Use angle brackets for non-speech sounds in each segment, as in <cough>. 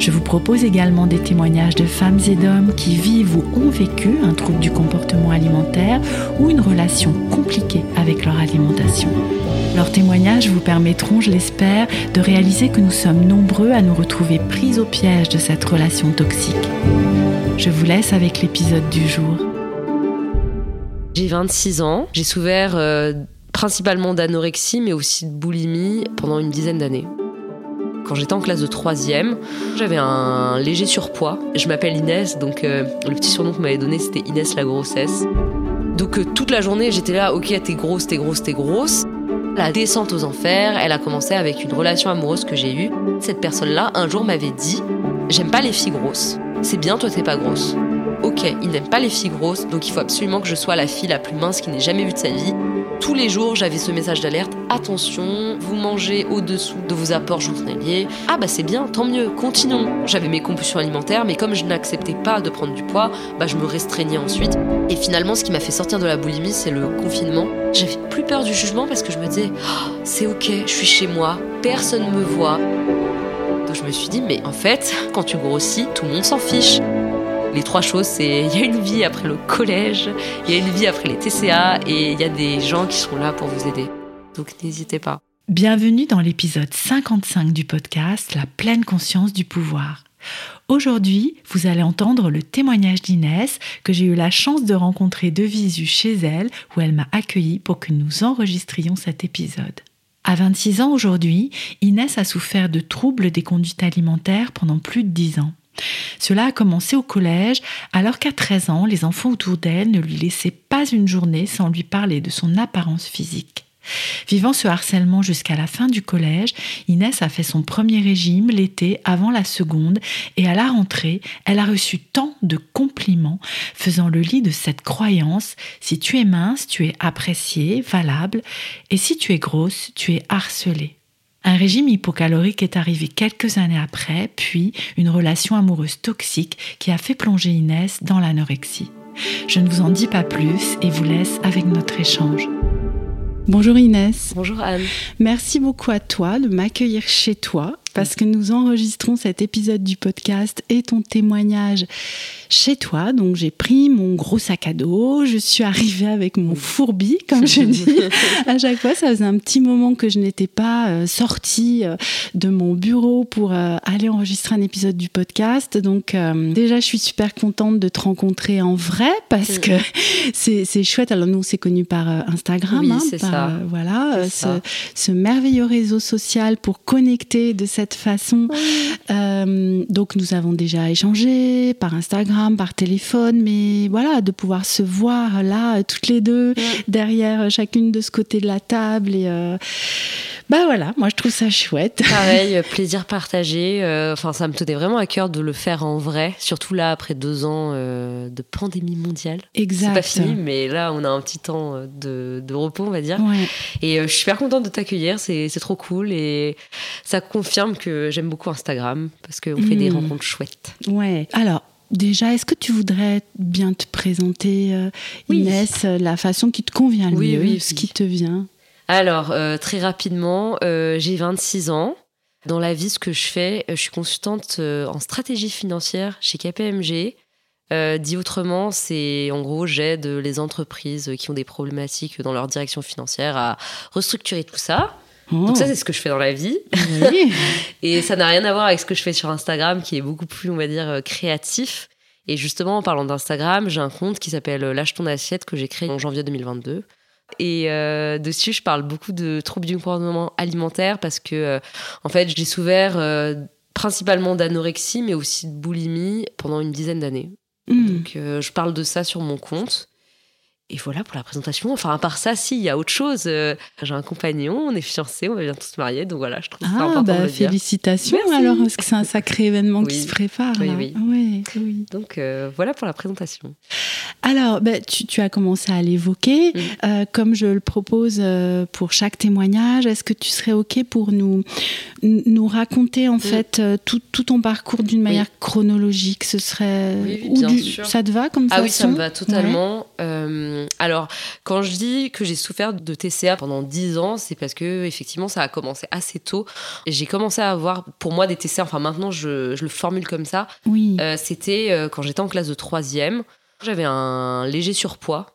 Je vous propose également des témoignages de femmes et d'hommes qui vivent ou ont vécu un trouble du comportement alimentaire ou une relation compliquée avec leur alimentation. Leurs témoignages vous permettront, je l'espère, de réaliser que nous sommes nombreux à nous retrouver pris au piège de cette relation toxique. Je vous laisse avec l'épisode du jour. J'ai 26 ans, j'ai souffert euh, principalement d'anorexie mais aussi de boulimie pendant une dizaine d'années. Quand j'étais en classe de troisième, j'avais un léger surpoids. Je m'appelle Inès, donc euh, le petit surnom qu'on m'avait donné c'était Inès la grossesse. Donc euh, toute la journée j'étais là, ok t'es grosse, t'es grosse, t'es grosse. La descente aux enfers, elle a commencé avec une relation amoureuse que j'ai eue. Cette personne-là, un jour m'avait dit, j'aime pas les filles grosses. C'est bien, toi t'es pas grosse. Ok, il n'aime pas les filles grosses, donc il faut absolument que je sois la fille la plus mince qu'il n'ait jamais vue de sa vie. Tous les jours, j'avais ce message d'alerte. Attention, vous mangez au-dessous de vos apports journaliers. Ah bah c'est bien, tant mieux, continuons. J'avais mes compulsions alimentaires, mais comme je n'acceptais pas de prendre du poids, bah je me restreignais ensuite. Et finalement, ce qui m'a fait sortir de la boulimie, c'est le confinement. J'avais plus peur du jugement parce que je me disais, oh, c'est ok, je suis chez moi, personne me voit. Donc je me suis dit, mais en fait, quand tu grossis, tout le monde s'en fiche. Les trois choses, c'est il y a une vie après le collège, il y a une vie après les TCA et il y a des gens qui sont là pour vous aider. Donc n'hésitez pas. Bienvenue dans l'épisode 55 du podcast La pleine conscience du pouvoir. Aujourd'hui, vous allez entendre le témoignage d'Inès que j'ai eu la chance de rencontrer de visu chez elle où elle m'a accueilli pour que nous enregistrions cet épisode. À 26 ans aujourd'hui, Inès a souffert de troubles des conduites alimentaires pendant plus de 10 ans. Cela a commencé au collège, alors qu'à 13 ans, les enfants autour d'elle ne lui laissaient pas une journée sans lui parler de son apparence physique. Vivant ce harcèlement jusqu'à la fin du collège, Inès a fait son premier régime l'été avant la seconde et à la rentrée, elle a reçu tant de compliments faisant le lit de cette croyance si tu es mince, tu es appréciée, valable et si tu es grosse, tu es harcelée. Un régime hypocalorique est arrivé quelques années après, puis une relation amoureuse toxique qui a fait plonger Inès dans l'anorexie. Je ne vous en dis pas plus et vous laisse avec notre échange. Bonjour Inès. Bonjour Anne. Merci beaucoup à toi de m'accueillir chez toi parce que nous enregistrons cet épisode du podcast et ton témoignage chez toi. Donc j'ai pris mon gros sac à dos, je suis arrivée avec mon fourbi, comme je <laughs> dis. à chaque fois, ça faisait un petit moment que je n'étais pas euh, sortie euh, de mon bureau pour euh, aller enregistrer un épisode du podcast. Donc déjà, je suis super contente de te rencontrer en vrai parce que <laughs> c'est chouette. Alors nous, on s'est connus par Instagram. Oui, hein, c'est ça. voilà, ce, ce, merveilleux réseau social pour connecter de cette façon. donc nous avons déjà échangé par Instagram par téléphone, mais voilà, de pouvoir se voir là, toutes les deux, derrière chacune de ce côté de la table. Et euh, bah voilà, moi je trouve ça chouette. Pareil, euh, <laughs> plaisir partagé. Euh, enfin, ça me tenait vraiment à cœur de le faire en vrai, surtout là après deux ans de pandémie mondiale. Exact. C'est pas fini, mais là on a un petit temps de, repos, on va dire. Et je suis super contente de t'accueillir, c'est trop cool et ça confirme que j'aime beaucoup Instagram parce qu'on fait des hmm. rencontres chouettes. Ouais. Alors, Déjà, est-ce que tu voudrais bien te présenter, euh, Inès, euh, la façon qui te convient le mieux, ce qui te vient? Alors, euh, très rapidement, j'ai 26 ans. Dans la vie, ce que je fais, je suis consultante en stratégie financière chez KPMG. dit autrement, c'est en gros, j'aide les entreprises qui ont des problématiques dans leur direction financière à restructurer tout ça. Donc ça, oh. c'est ce que je fais dans la vie. <laughs> et ça n'a rien à voir avec ce que je fais sur Instagram, qui est beaucoup plus, on va dire, euh, créatif. Et justement, en parlant d'Instagram, j'ai un compte qui s'appelle euh, Lâche ton assiette que j'ai créé en janvier 2022. Et euh, dessus, je parle beaucoup de troubles du comportement alimentaire parce que, en fait, j'ai souffert principalement d'anorexie, mais aussi de boulimie pendant une dizaine d'années. Hmm. Donc, je parle de ça sur mon compte. Et voilà pour la présentation. Enfin, à part ça, si, il y a autre chose. Euh, j'ai un compagnon, on est fiancés, on va bientôt se marier. Donc voilà, je trouve ça ah, important bah, de le. Félicitations alors, parce que c'est un sacré événement qui se prépare. Oui, là. oui. Ouais, oui. Donc euh, voilà pour la présentation. Alors, bah, tu, tu as commencé à l'évoquer. Mhm. Euh, comme je le propose pour chaque témoignage, est-ce que tu serais OK pour nous, nous raconter en fait euh, tout, tout ton parcours d'une manière chronologique? Ce serait. Ou bien du- sûr. Ça te va comme Ah façon oui, ça me va totalement. Euh, alors, quand je dis que j'ai souffert de TCA pendant 10 ans, c'est parce que effectivement, ça a commencé assez tôt. J'ai commencé à avoir, pour moi, des TCA. Enfin, maintenant, je, je le formule comme ça. Oui. Euh, C'était euh, quand j'étais en classe de troisième. J'avais un léger surpoids.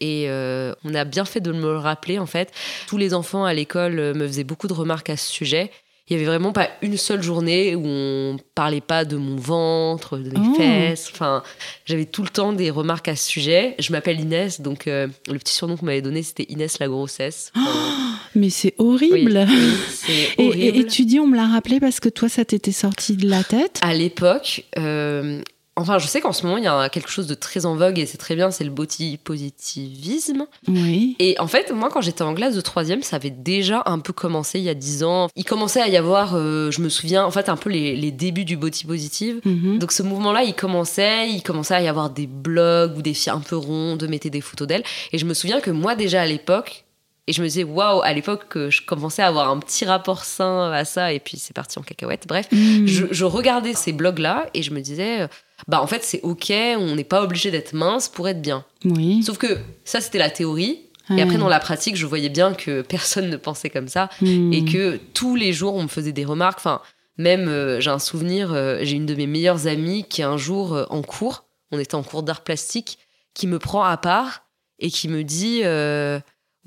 Et euh, on a bien fait de me le rappeler, en fait. Tous les enfants à l'école me faisaient beaucoup de remarques à ce sujet. Il y avait vraiment pas une seule journée où on parlait pas de mon ventre, de mes Oh. fesses. Enfin, j'avais tout le temps des remarques à ce sujet. Je m'appelle Inès, donc euh, le petit surnom qu'on m'avait donné, c'était Inès la grossesse. Enfin, Mais c'est oui, horrible. oui, c'est <laughs> Et, horrible. et- et tu dis, on me l'a rappelé parce que toi, ça t'était sorti de la tête? À l'époque, euh, enfin, je sais qu'en ce moment, il y a quelque chose de très en vogue et c'est très bien, c'est le body positivisme. Oui. Et en fait, moi, quand j'étais en classe de troisième, ça avait déjà un peu commencé il y a dix ans. Il commençait à y avoir, euh, je me souviens, en fait, un peu les, les débuts du body positive. Mhm. Donc ce mouvement-là, il commençait, il commençait à y avoir des blogs où des filles un peu rondes mettaient des photos d'elles. Et je me souviens que moi déjà à l'époque, et je me disais waouh, à l'époque que je commençais à avoir un petit rapport sain à ça, et puis c'est parti en cacahuète. Bref, Mhm. je, je regardais ces blogs-là et je me disais, euh, bah en fait c'est ok, on n'est pas obligé d'être mince pour être bien. Oui. Sauf que ça c'était la théorie. Ouais. Et après dans la pratique, je voyais bien que <laughs> personne ne pensait comme ça Mhm. et que tous les jours on me faisait des remarques. Enfin, même euh, j'ai un souvenir, euh, j'ai une de mes meilleures amies qui un jour euh, en cours, on était en cours d'art plastique, qui me prend à part et qui me dit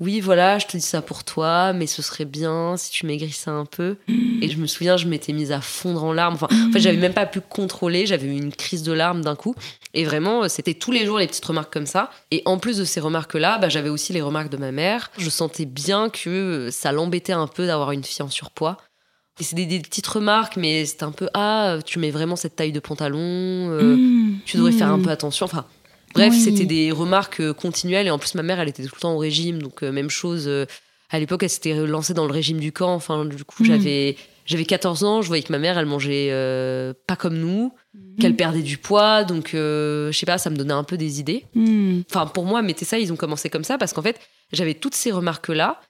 oui voilà, je te dis ça pour toi, mais ce serait bien si tu maigrissais un peu. Et je me souviens, je m'étais mise à fondre en larmes. Enfin, en fait, j'avais même pas pu contrôler, j'avais eu une crise de larmes d'un coup. Et vraiment, euh, c'était tous les jours les petites remarques comme ça. Et en plus de ces remarques-là, bah, j'avais aussi les remarques de ma mère. Je sentais bien que euh, ça l'embêtait un peu d'avoir une fille en surpoids. Et c'est des, des petites remarques, mais c'est un peu ah, tu mets vraiment cette taille de pantalon, euh, Mhm. tu devrais faire un Mhm. peu attention. Enfin, bref, Oui. c'était des remarques euh, continuelles. Et en plus, ma mère, elle était tout le temps au régime, donc euh, même chose. euh, à l'époque, elle s'était lancée dans le régime du camp. Enfin, du coup, Mhm. j'avais j'avais 14 ans. Je voyais que ma mère, elle mangeait euh, pas comme nous, Mhm. qu'elle perdait du poids. Donc, euh, je sais pas, ça me donnait un peu des idées. Mhm. Enfin, pour moi, mettez ça, ils ont commencé comme ça parce qu'en fait, j'avais toutes ces remarques-là.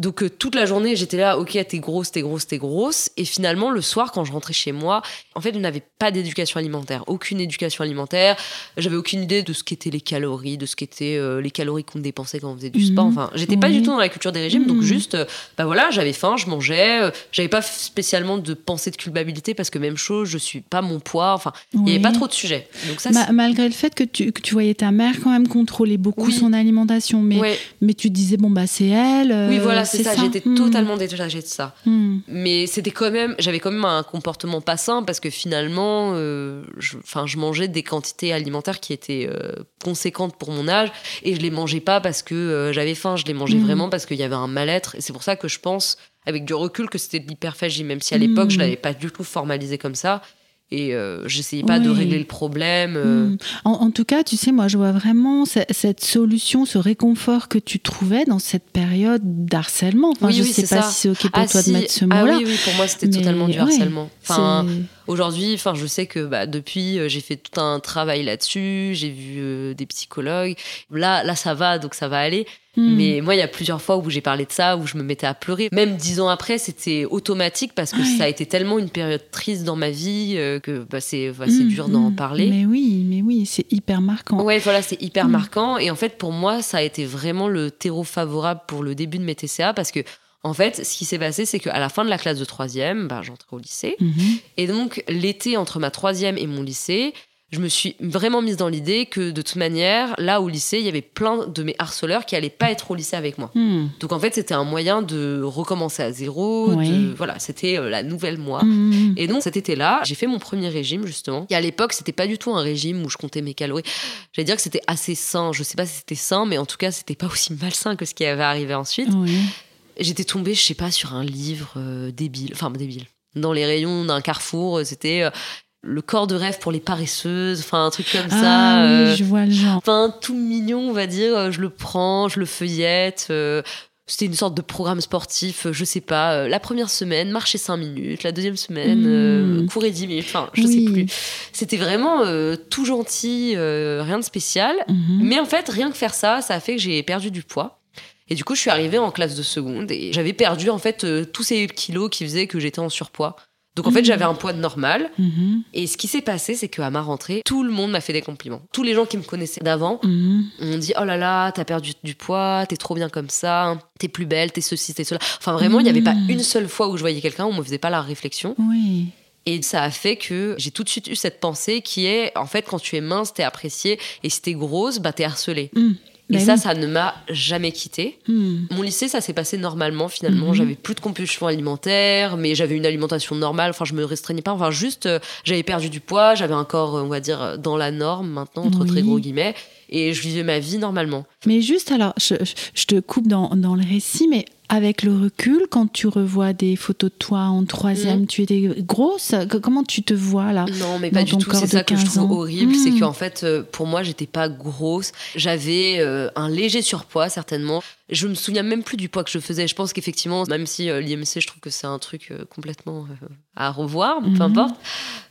Donc, euh, toute la journée, j'étais là, ok, t'es grosse, t'es grosse, t'es grosse. Et finalement, le soir, quand je rentrais chez moi, en fait, je n'avais pas d'éducation alimentaire, aucune éducation alimentaire. J'avais aucune idée de ce qu'étaient les calories, de ce qu'étaient euh, les calories qu'on dépensait quand on faisait du sport. Mhm. Enfin, j'étais pas Oui. du tout dans la culture des régimes, donc Mhm. juste, euh, bah voilà, j'avais faim, je mangeais. euh, j'avais pas spécialement de pensée de culpabilité parce que même chose, je suis pas mon poids. Enfin, il y avait pas trop de sujets. Donc ça, Ma- c'est- malgré le fait que tu, que tu voyais ta mère quand même contrôler beaucoup Oui. son alimentation, mais, mais tu te disais, bon, bah c'est elle. Oui, voilà, c'est ça. J'étais Hmm. totalement détachée de ça. Hmm. Mais c'était quand même, j'avais quand même un comportement pas sain parce que finalement, euh, je, enfin, je mangeais des quantités alimentaires qui étaient euh, conséquentes pour mon âge et je les mangeais pas parce que euh, j'avais faim. Je les mangeais Mhm. vraiment parce qu'il y avait un mal-être. Et c'est pour ça que je pense, avec du recul, que c'était de l'hyperphagie, même si à l'époque je l'avais pas du tout formalisé comme ça. Et euh, j'essayais pas de régler le problème. euh, Hmm. En, en tout cas, tu sais, moi, je vois vraiment ce- cette solution, ce réconfort que tu trouvais dans cette période d'harcèlement. Enfin, Oui, je oui, sais pas ça. si c'est OK pour Ah, toi si. de mettre ce ah mot-là. oui, oui, pour moi c'était totalement du harcèlement. Enfin, Aujourd'hui, enfin, je sais que bah, depuis, euh, j'ai fait tout un travail là-dessus. J'ai vu euh, des psychologues. Là, là, ça va, donc ça va aller. Hmm. Mais moi, il y a plusieurs fois où j'ai parlé de ça, où je me mettais à pleurer. Même dix ans après, c'était automatique parce que Ouais. ça a été tellement une période triste dans ma vie euh, que bah, c'est bah, dur d'en hmm. parler. Mais oui, mais oui, c'est hyper marquant. Ouais, voilà, c'est hyper marquant. Et en fait, pour moi, ça a été vraiment le terreau favorable pour le début de mes TCA parce que, en fait, ce qui s'est passé, c'est qu'à la fin de la classe de troisième, bah, j'entrais au lycée. Mhm. Et donc, l'été entre ma troisième et mon lycée, je me suis vraiment mise dans l'idée que de toute manière, là au lycée, il y avait plein de mes harceleurs qui allaient pas être au lycée avec moi. Hmm. Donc en fait, c'était un moyen de recommencer à zéro. Oui. de- voilà, c'était euh, la nouvelle moi. Hmm. Et donc cet été-là, j'ai fait mon premier régime justement. Et à l'époque, c'était pas du tout un régime où je comptais mes calories. J'allais dire que c'était assez sain. Je sais pas si c'était sain, mais en tout cas, c'était pas aussi malsain que ce qui avait arrivé ensuite. Oui. J'étais tombée, je sais pas, sur un livre euh, débile, enfin débile. Dans les rayons d'un carrefour, euh, c'était euh, le corps de rêve pour les paresseuses, enfin un truc comme Ah ça. oui, je vois le genre. Enfin, tout mignon, on va dire. Je le prends, je le feuillette. C'était une sorte de programme sportif, je sais pas. La première semaine, marcher 5 minutes. La deuxième semaine, euh, Mm. courir 10 minutes. Enfin, je Oui. sais plus. C'était vraiment tout gentil, rien de spécial. Mhm. Mais en fait, rien que faire ça, ça a fait que j'ai perdu du poids. Et du coup, je suis arrivée en classe de seconde et j'avais perdu en fait euh, tous ces kilos qui faisaient que j'étais en surpoids. Donc en fait, Mhm. j'avais un poids normal. Mhm. Et ce qui s'est passé, c'est qu'à ma rentrée, tout le monde m'a fait des compliments. Tous les gens qui me connaissaient d'avant Mhm. on dit oh là là, t'as perdu du poids, t'es trop bien comme ça, t'es plus belle, t'es ceci, t'es cela. Enfin vraiment, il n'y avait pas Mm. une seule fois où je voyais quelqu'un où on me faisait pas la réflexion. Oui. Et ça a fait que j'ai tout de suite eu cette pensée qui est en fait quand tu es mince, t'es appréciée et si t'es grosse, bah t'es harcelée. Mhm. Et ça, oui. ça ne m'a jamais quitté. Mhm. Mon lycée, ça s'est passé normalement finalement. Mhm. J'avais plus de compulsion alimentaire, mais j'avais une alimentation normale. Enfin, je me restreignais pas. Enfin, juste, euh, j'avais perdu du poids, j'avais un corps, euh, on va dire, dans la norme maintenant, entre Oui. très gros guillemets. Et je vivais ma vie normalement. Mais juste alors, je, je- je te coupe dans, dans le récit, mais avec le recul, quand tu revois des photos de toi en troisième, tu étais grosse. Comment tu te vois là Non, mais pas du tout. C'est ça que je 15 trouve ans. horrible. Mm. C'est qu'en fait, euh, pour moi, j'étais pas grosse. J'avais euh, un léger surpoids, certainement. Je me souviens même plus du poids que je faisais. Je pense qu'effectivement, même si euh, l'IMC, je trouve que c'est un truc euh, complètement à revoir, Mhm. peu importe.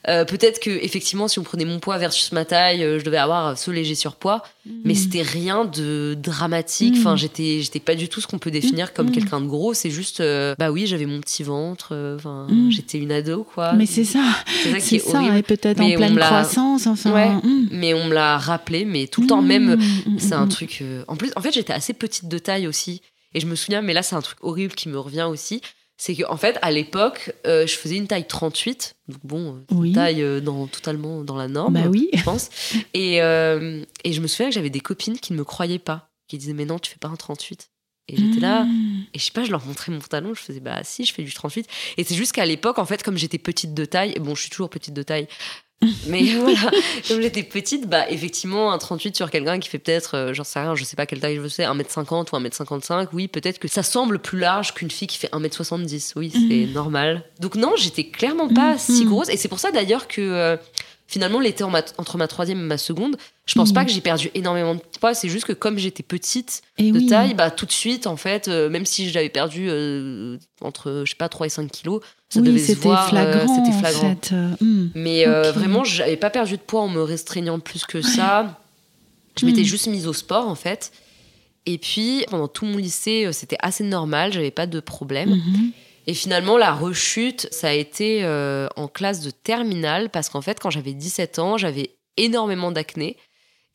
Euh, Peut-être que effectivement, si on prenait mon poids versus ma taille, je devais avoir ce léger surpoids. Mais Mm. c'était rien de dramatique. Mm. Enfin, j'étais, j'étais pas du tout ce qu'on peut définir comme Mm. De gros. C'est juste, euh, bah oui, j'avais mon petit ventre. euh, Mm. j'étais une ado, quoi. Mais c'est ça, c'est ça qui c'est est ça, et peut-être en pleine croissance, enfin. Ouais. mm. Mais on me l'a rappelé, mais tout le temps, même, Mm, mm, c'est un truc. euh, En plus, en fait, j'étais assez petite de taille aussi. Et je me souviens, mais là, c'est un truc horrible qui me revient aussi. C'est qu'en en fait, à l'époque, euh, je faisais une taille 38. Donc bon, euh, Oui. taille euh, dans, totalement dans la norme, Bah oui. je pense. Et, euh, et je me souviens que j'avais des copines qui ne me croyaient pas, qui disaient, mais non, tu fais pas un 38. Et j'étais là, Mm. et je sais pas, je leur montrais mon talon, je faisais bah si, je fais du 38. Et c'est juste qu'à l'époque, en fait, comme j'étais petite de taille, bon, je suis toujours petite de taille, mais <laughs> voilà, comme j'étais petite, bah effectivement, un 38 sur quelqu'un qui fait peut-être, euh, j'en sais rien, je sais pas quelle taille je sais, 1m50 ou 1m55, oui, peut-être que ça semble plus large qu'une fille qui fait 1m70, oui, c'est normal. Donc non, j'étais clairement pas Mhm. si grosse, et c'est pour ça d'ailleurs que euh, finalement, l'été en ma- entre ma troisième et ma seconde, je pense Mhm. pas que j'ai perdu énormément de poids, c'est juste que comme j'étais petite, Et de oui. taille, bah, tout de suite, en fait, euh, même si j'avais perdu euh, entre, je sais pas, 3 et 5 kilos, ça oui, devait se c'était voir. euh, flagrant, c'était en flagrant. fait. euh, mm. Mais euh, Ok. vraiment, j'avais pas perdu de poids en me restreignant plus que ça. Je m'étais Mm. juste mise au sport, en fait. Et puis, pendant tout mon lycée, euh, c'était assez normal, j'avais pas de problème. Et finalement, la rechute, ça a été euh, en classe de terminale, parce qu'en fait, quand j'avais 17 ans, j'avais énormément d'acné.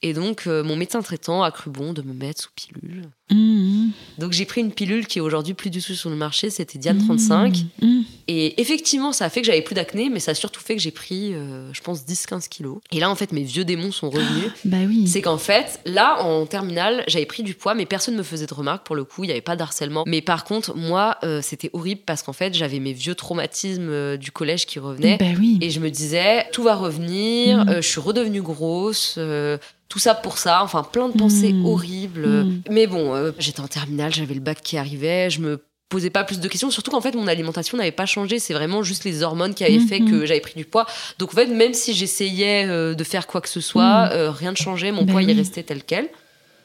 Et donc, euh, mon médecin traitant a cru bon de me mettre sous pilule. Mhm. Donc j'ai pris une pilule qui est aujourd'hui plus du tout sur le marché, c'était Diane 35. Mhm. Et effectivement, ça a fait que j'avais plus d'acné, mais ça a surtout fait que j'ai pris, euh, je pense, 10-15 kilos. Et là, en fait, mes vieux démons sont revenus. <gasps> Bah oui. C'est qu'en fait, là, en terminale, j'avais pris du poids, mais personne ne me faisait de remarques pour le coup, il n'y avait pas d'harcèlement. Mais par contre, moi, euh, c'était horrible parce qu'en fait, j'avais mes vieux traumatismes du collège qui revenaient. Bah oui. Et je me disais, tout va revenir, Mhm. euh, je suis redevenue grosse, tout ça pour ça, enfin plein de pensées Mhm. horribles. Mhm. Mais bon, euh, j'étais en terminale, j'avais le bac qui arrivait, je me posais pas plus de questions, surtout qu'en fait mon alimentation n'avait pas changé, c'est vraiment juste les hormones qui avaient fait Mhm. que j'avais pris du poids. Donc en fait, même si j'essayais euh, de faire quoi que ce soit, euh, rien ne changeait, mon Ben poids il oui. restait tel quel.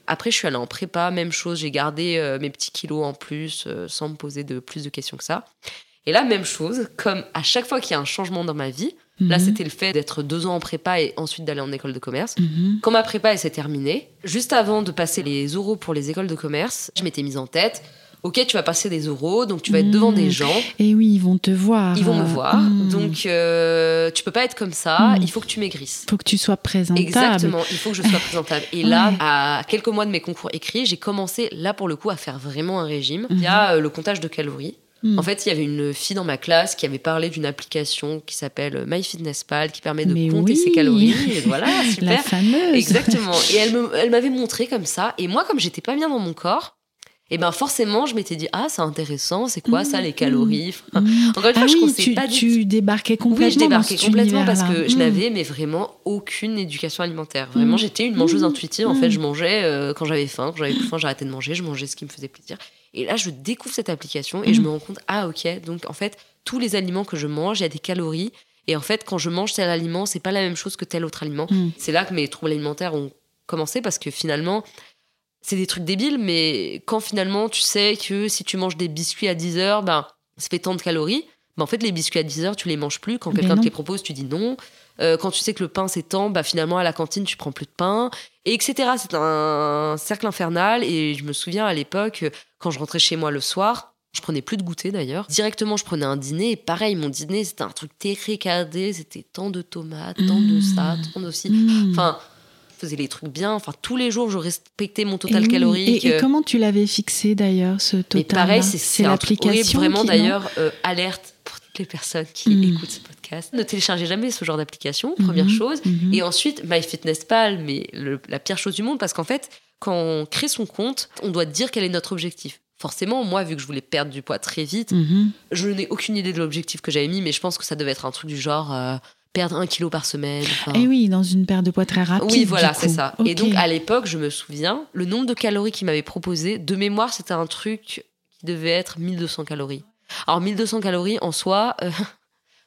Après, je suis allée en prépa, même chose, j'ai gardé mes petits kilos en plus, sans me poser de plus de questions que ça. Et là, même chose, comme à chaque fois qu'il y a un changement dans ma vie, là Mhm. c'était le fait d'être deux ans en prépa et ensuite d'aller en école de commerce. Mhm. Quand ma prépa s'est terminée, juste avant de passer les oraux pour les écoles de commerce, je m'étais mise en tête, ok, tu vas passer des oraux, donc tu vas être devant Mhm. des gens, Et oui, ils vont te voir. ils vont me voir, donc euh, tu peux pas être comme ça, il faut que tu maigrisses. faut que tu sois présentable. Exactement, il faut que je sois présentable. Et là, <laughs> Ouais. à quelques mois de mes concours écrits, j'ai commencé, là pour le coup, à faire vraiment un régime. Il y a le comptage de calories. Mhm. En fait, il y avait une fille dans ma classe qui avait parlé d'une application qui s'appelle MyFitnessPal qui permet de Mais compter oui. ses calories. <laughs> Et voilà, La fameuse. Exactement. Et <laughs> elle m'avait montré comme ça. Et moi, comme j'étais pas bien dans mon corps, et ben forcément, je m'étais dit ah c'est intéressant. C'est quoi ça les calories? Enfin, Mhm. Encore une fois, Ah je oui, tu, pas tu débarquais oui, complètement. je débarquais dans complètement parce que je Mm. n'avais mais vraiment aucune éducation alimentaire. Vraiment, j'étais une mangeuse intuitive. En fait, je mangeais euh, quand j'avais faim, quand j'avais plus faim, j'arrêtais de manger, je mangeais ce qui me faisait plaisir. Et là, je découvre cette application et je Mm. me rends compte ah ok, donc en fait, tous les aliments que je mange, il y a des calories Et en fait, quand je mange tel aliment, c'est pas la même chose que tel autre aliment. Mm. C'est là que mes troubles alimentaires ont commencé parce que finalement, c'est des trucs débiles, mais quand finalement tu sais que si tu manges des biscuits à 10 heures, ben, ça fait tant de calories. Ben, en fait, les biscuits à 10 heures, tu les manges plus. Quand quelqu'un te les propose, tu dis non. Euh, quand tu sais que le pain tant, bah finalement à la cantine tu prends plus de pain, et etc. C'est un cercle infernal. Et je me souviens à l'époque, euh, quand je rentrais chez moi le soir, je prenais plus de goûter d'ailleurs. Directement, je prenais un dîner. Et pareil, mon dîner c'était un truc térécadé. C'était tant de tomates, tant de ça, tant de ci. Mm. Enfin, je faisais les trucs bien. Enfin, tous les jours, je respectais mon Et total oui. calorique. Et, et comment tu l'avais fixé d'ailleurs, ce total Mais pareil, c'est l'application Vraiment, qui- non? d'ailleurs, euh, alerte pour toutes les personnes qui Mm. écoutent ce podcast. Ne téléchargez jamais ce genre d'application, première Mhm, chose. mhm. Et ensuite, MyFitnessPal, mais le- la pire chose du monde, parce qu'en fait, quand on crée son compte, on doit dire quel est notre objectif. Forcément, moi, vu que je voulais perdre du poids très vite, Mhm. je n'ai aucune idée de l'objectif que j'avais mis, mais je pense que ça devait être un truc du genre euh, perdre un kilo par semaine. enfin. Et oui, dans une perte de poids très rapide. Oui, voilà, c'est ça. Et donc, à l'époque, je me souviens, le nombre de calories qu'il m'avait proposé, de mémoire, c'était un truc qui devait être 1200 calories. Alors, 1200 calories en soi, euh,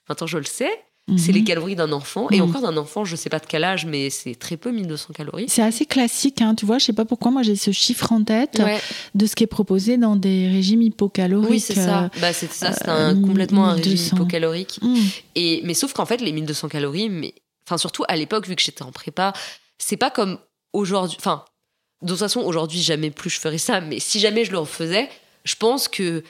maintenant je le sais, c'est Mhm. les calories d'un enfant. Et Mhm. encore d'un enfant, je sais pas de quel âge, mais c'est très peu, 1200 calories. C'est assez classique, hein, tu vois. Je sais pas pourquoi, moi j'ai ce chiffre en tête Ouais, de ce qui est proposé dans des régimes hypocaloriques. oui, c'est ça. euh, Bah, c'était ça, c'était euh, complètement un régime 1200. hypocalorique. mm. Et, mais sauf qu'en fait, les 1200 calories, mais, enfin, surtout à l'époque, vu que j'étais en prépa, c'est pas comme aujourd'hui. Enfin, de toute façon, aujourd'hui, jamais plus je ferais ça, mais si jamais je le refaisais, je pense que.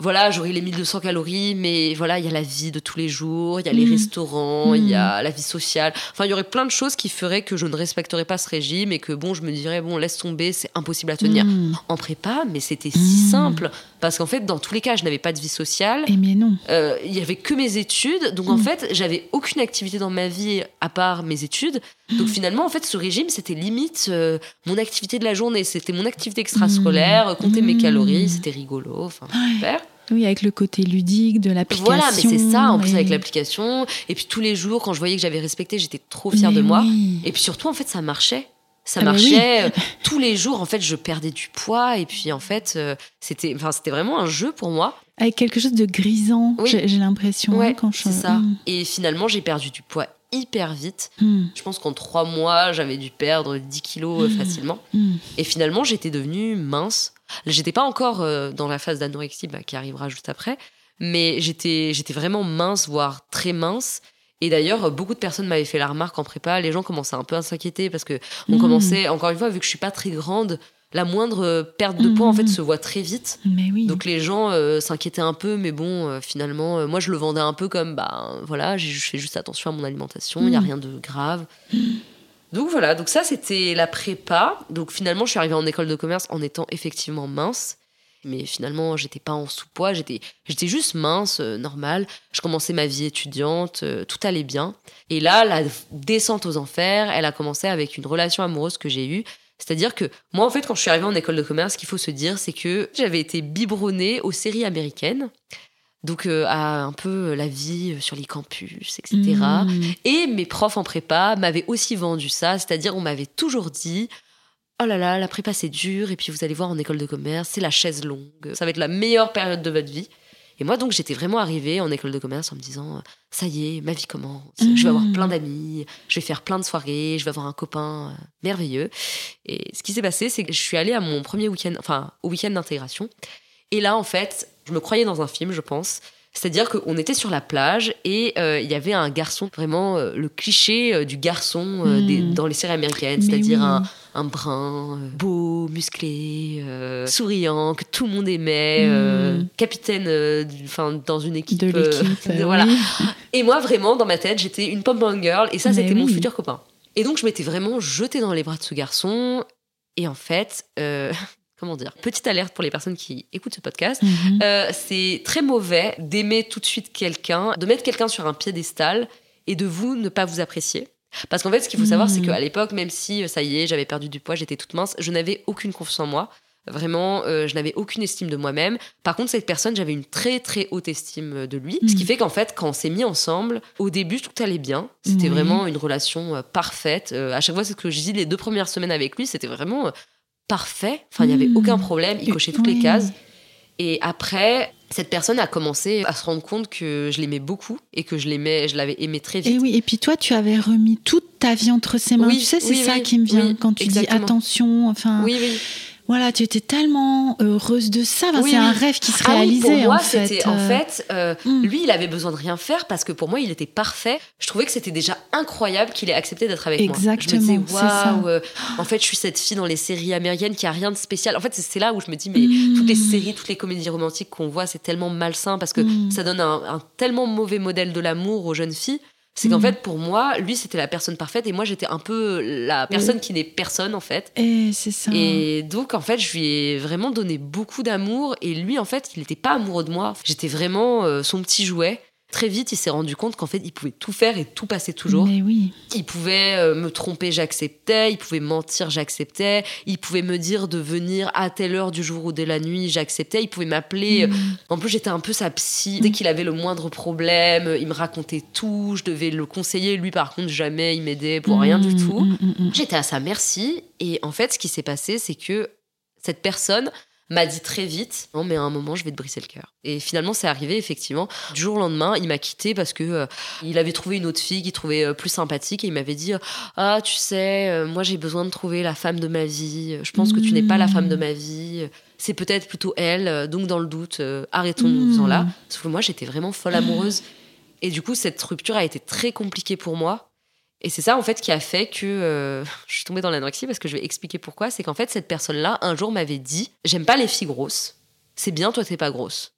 Voilà, j'aurais les 1200 calories, mais voilà, il y a la vie de tous les jours, il y a les Mm. restaurants, il y Mm. a la vie sociale. Enfin, il y aurait plein de choses qui feraient que je ne respecterais pas ce régime et que, bon, je me dirais, bon, laisse tomber, c'est impossible à tenir. Mm. En prépa, mais c'était si Mm. simple. Parce qu'en fait, dans tous les cas, je n'avais pas de vie sociale. Et mais non. Euh, il y avait que mes études, donc en Mm. fait j'avais aucune activité dans ma vie à part mes études. Donc Mm. finalement en fait ce régime c'était limite euh, mon activité de la journée, c'était mon activité extrascolaire, euh, compter mes Mm. calories, c'était rigolo, enfin Ouais. super. Oui, avec le côté ludique de l'application. Voilà, mais c'est ça en plus et- avec l'application. Et puis tous les jours quand je voyais que j'avais respecté, j'étais trop fière Mais de moi. oui. Et puis surtout en fait ça marchait. Ça Ah marchait euh, <laughs> tous les jours en fait je perdais du poids et puis en fait euh, c'était enfin c'était vraiment un jeu pour moi. Avec quelque chose de grisant, Oui. j'ai l'impression. Ouais, hein, quand je... c'est ça. Mm. Et finalement j'ai perdu du poids hyper vite. Mm. Je pense qu'en trois mois, j'avais dû perdre 10 kilos euh, Mm. facilement. Et finalement, j'étais devenue mince. J'étais pas encore euh, dans la phase d'anorexie bah, qui arrivera juste après, mais j'étais j'étais vraiment mince, voire très mince. Et d'ailleurs, beaucoup de personnes m'avaient fait la remarque en prépa. Les gens commençaient un peu à s'inquiéter parce que on Mm. commençait, encore une fois, vu que je suis pas très grande, la moindre euh, perte de poids en fait Mm. se voit très vite. Mais oui. Donc les gens euh, s'inquiétaient un peu, mais bon, euh, finalement, euh, moi je le vendais un peu comme, bah voilà, j'ai- je fais juste attention à mon alimentation, il n'y a Mm. rien de grave. Donc voilà, donc ça c'était la prépa. Donc finalement, je suis arrivée en école de commerce en étant effectivement mince. Mais finalement, j'étais pas en sous-poids, j'étais, j'étais juste mince, euh, normale. Je commençais ma vie étudiante, euh, tout allait bien. Et là, la descente aux enfers, elle a commencé avec une relation amoureuse que j'ai eue. C'est-à-dire que moi, en fait, quand je suis arrivée en école de commerce, ce qu'il faut se dire, c'est que j'avais été biberonnée aux séries américaines. Donc, euh, à un peu la vie sur les campus, etc. Mm. Et mes profs en prépa m'avaient aussi vendu ça, c'est-à-dire on m'avait toujours dit Oh là là, la prépa c'est dur, et puis vous allez voir en école de commerce, c'est la chaise longue, ça va être la meilleure période de votre vie. Et moi donc j'étais vraiment arrivée en école de commerce en me disant Ça y est, ma vie commence, je vais avoir Mm. plein d'amis, je vais faire plein de soirées, je vais avoir un copain euh, merveilleux. Et ce qui s'est passé, c'est que je suis allée à mon premier week-end, enfin au week-end d'intégration. Et là en fait, je me croyais dans un film, je pense. C'est-à-dire qu'on était sur la plage et euh, il y avait un garçon, vraiment euh, le cliché euh, du garçon euh, Mm. des- dans les séries américaines, c'est-à-dire oui. un, un brun, beau, musclé, souriant, que tout le monde aimait, euh, Mm. capitaine euh, du- 'fin, dans une équipe. de l'équipe. <laughs> de- voilà. oui. Et moi, vraiment, dans ma tête, j'étais une pom-pom girl et ça, c'était mon futur copain. Et donc, je m'étais vraiment jetée dans les bras de ce garçon. Et en fait, comment dire, petite alerte pour les personnes qui écoutent ce podcast. Mhm. Euh, c'est très mauvais d'aimer tout de suite quelqu'un, de mettre quelqu'un sur un piédestal et de vous ne pas vous apprécier. Parce qu'en fait, ce qu'il faut savoir, c'est Mhm. qu'à l'époque, même si euh, ça y est, j'avais perdu du poids, j'étais toute mince, je n'avais aucune confiance en moi. Vraiment, euh, je n'avais aucune estime de moi-même. Par contre, cette personne, j'avais une très très haute estime de lui. Ce qui Mhm. fait qu'en fait, quand on s'est mis ensemble, au début, tout allait bien. C'était vraiment une relation euh, parfaite. Euh, à chaque fois, c'est ce que je dis, les deux premières semaines avec lui, c'était vraiment parfait. Enfin, il n'y avait Mhm. aucun problème. Il cochait toutes les cases. Et après, cette personne a commencé à se rendre compte que je l'aimais beaucoup et que je l'aimais, je l'avais aimé très vite. Et oui, et puis toi, tu avais remis toute ta vie entre ses mains. Oui, tu sais, c'est oui, ça oui, qui me vient quand tu exactement. dis attention. Enfin, Oui, oui. Voilà, tu étais tellement heureuse de ça. Enfin, Oui, c'est un rêve qui se Ah oui, réalisait pour moi, en fait. c'était en euh, fait, euh, hmm. lui, il avait besoin de rien faire parce que pour moi, il était parfait. Je trouvais que c'était déjà incroyable qu'il ait accepté d'être avec moi. Exactement, c'est ça. waouh, euh, en fait, je suis cette fille dans les séries américaines qui a rien de spécial. En fait, c'est- là où je me dis, mais Hmm. toutes les séries, toutes les comédies romantiques qu'on voit, c'est tellement malsain parce que Hmm. ça donne un, un tellement mauvais modèle de l'amour aux jeunes filles. C'est qu'en Mm. fait, pour moi, lui, c'était la personne parfaite et moi, j'étais un peu la personne qui n'est personne, en fait. Et c'est ça. Et donc, en fait, je lui ai vraiment donné beaucoup d'amour. Et lui, en fait, il n'était pas amoureux de moi. J'étais vraiment euh, son petit jouet. Très vite, il s'est rendu compte qu'en fait, il pouvait tout faire et tout passer toujours. Mais oui. Il pouvait euh, me tromper, j'acceptais. Il pouvait mentir, j'acceptais. Il pouvait me dire de venir à telle heure du jour ou de la nuit, j'acceptais. Il pouvait m'appeler. Mm. En plus, j'étais un peu sa psy. Dès qu'il avait le moindre problème, il me racontait tout. Je devais le conseiller. Lui, par contre, jamais il m'aidait pour rien du Mm, tout. mm. J'étais à sa merci. Et en fait, ce qui s'est passé, c'est que cette personne m'a dit très vite non mais à un moment je vais te briser le cœur. Et finalement c'est arrivé effectivement. Du jour au lendemain il m'a quitté parce que euh, il avait trouvé une autre fille qu'il trouvait euh, plus sympathique et il m'avait dit ah tu sais euh, moi j'ai besoin de trouver la femme de ma vie. Je pense que tu n'es pas la femme de ma vie. C'est peut-être plutôt elle euh, donc dans le doute euh, arrêtons-nous en là parce que moi j'étais vraiment folle amoureuse. Et du coup cette rupture a été très compliquée pour moi et c'est ça en fait qui a fait que euh, <laughs> je suis tombée dans l'anorexie parce que je vais expliquer pourquoi. C'est qu'en fait cette personne-là un jour m'avait dit j'aime pas les filles grosses. C'est bien toi t'es pas grosse.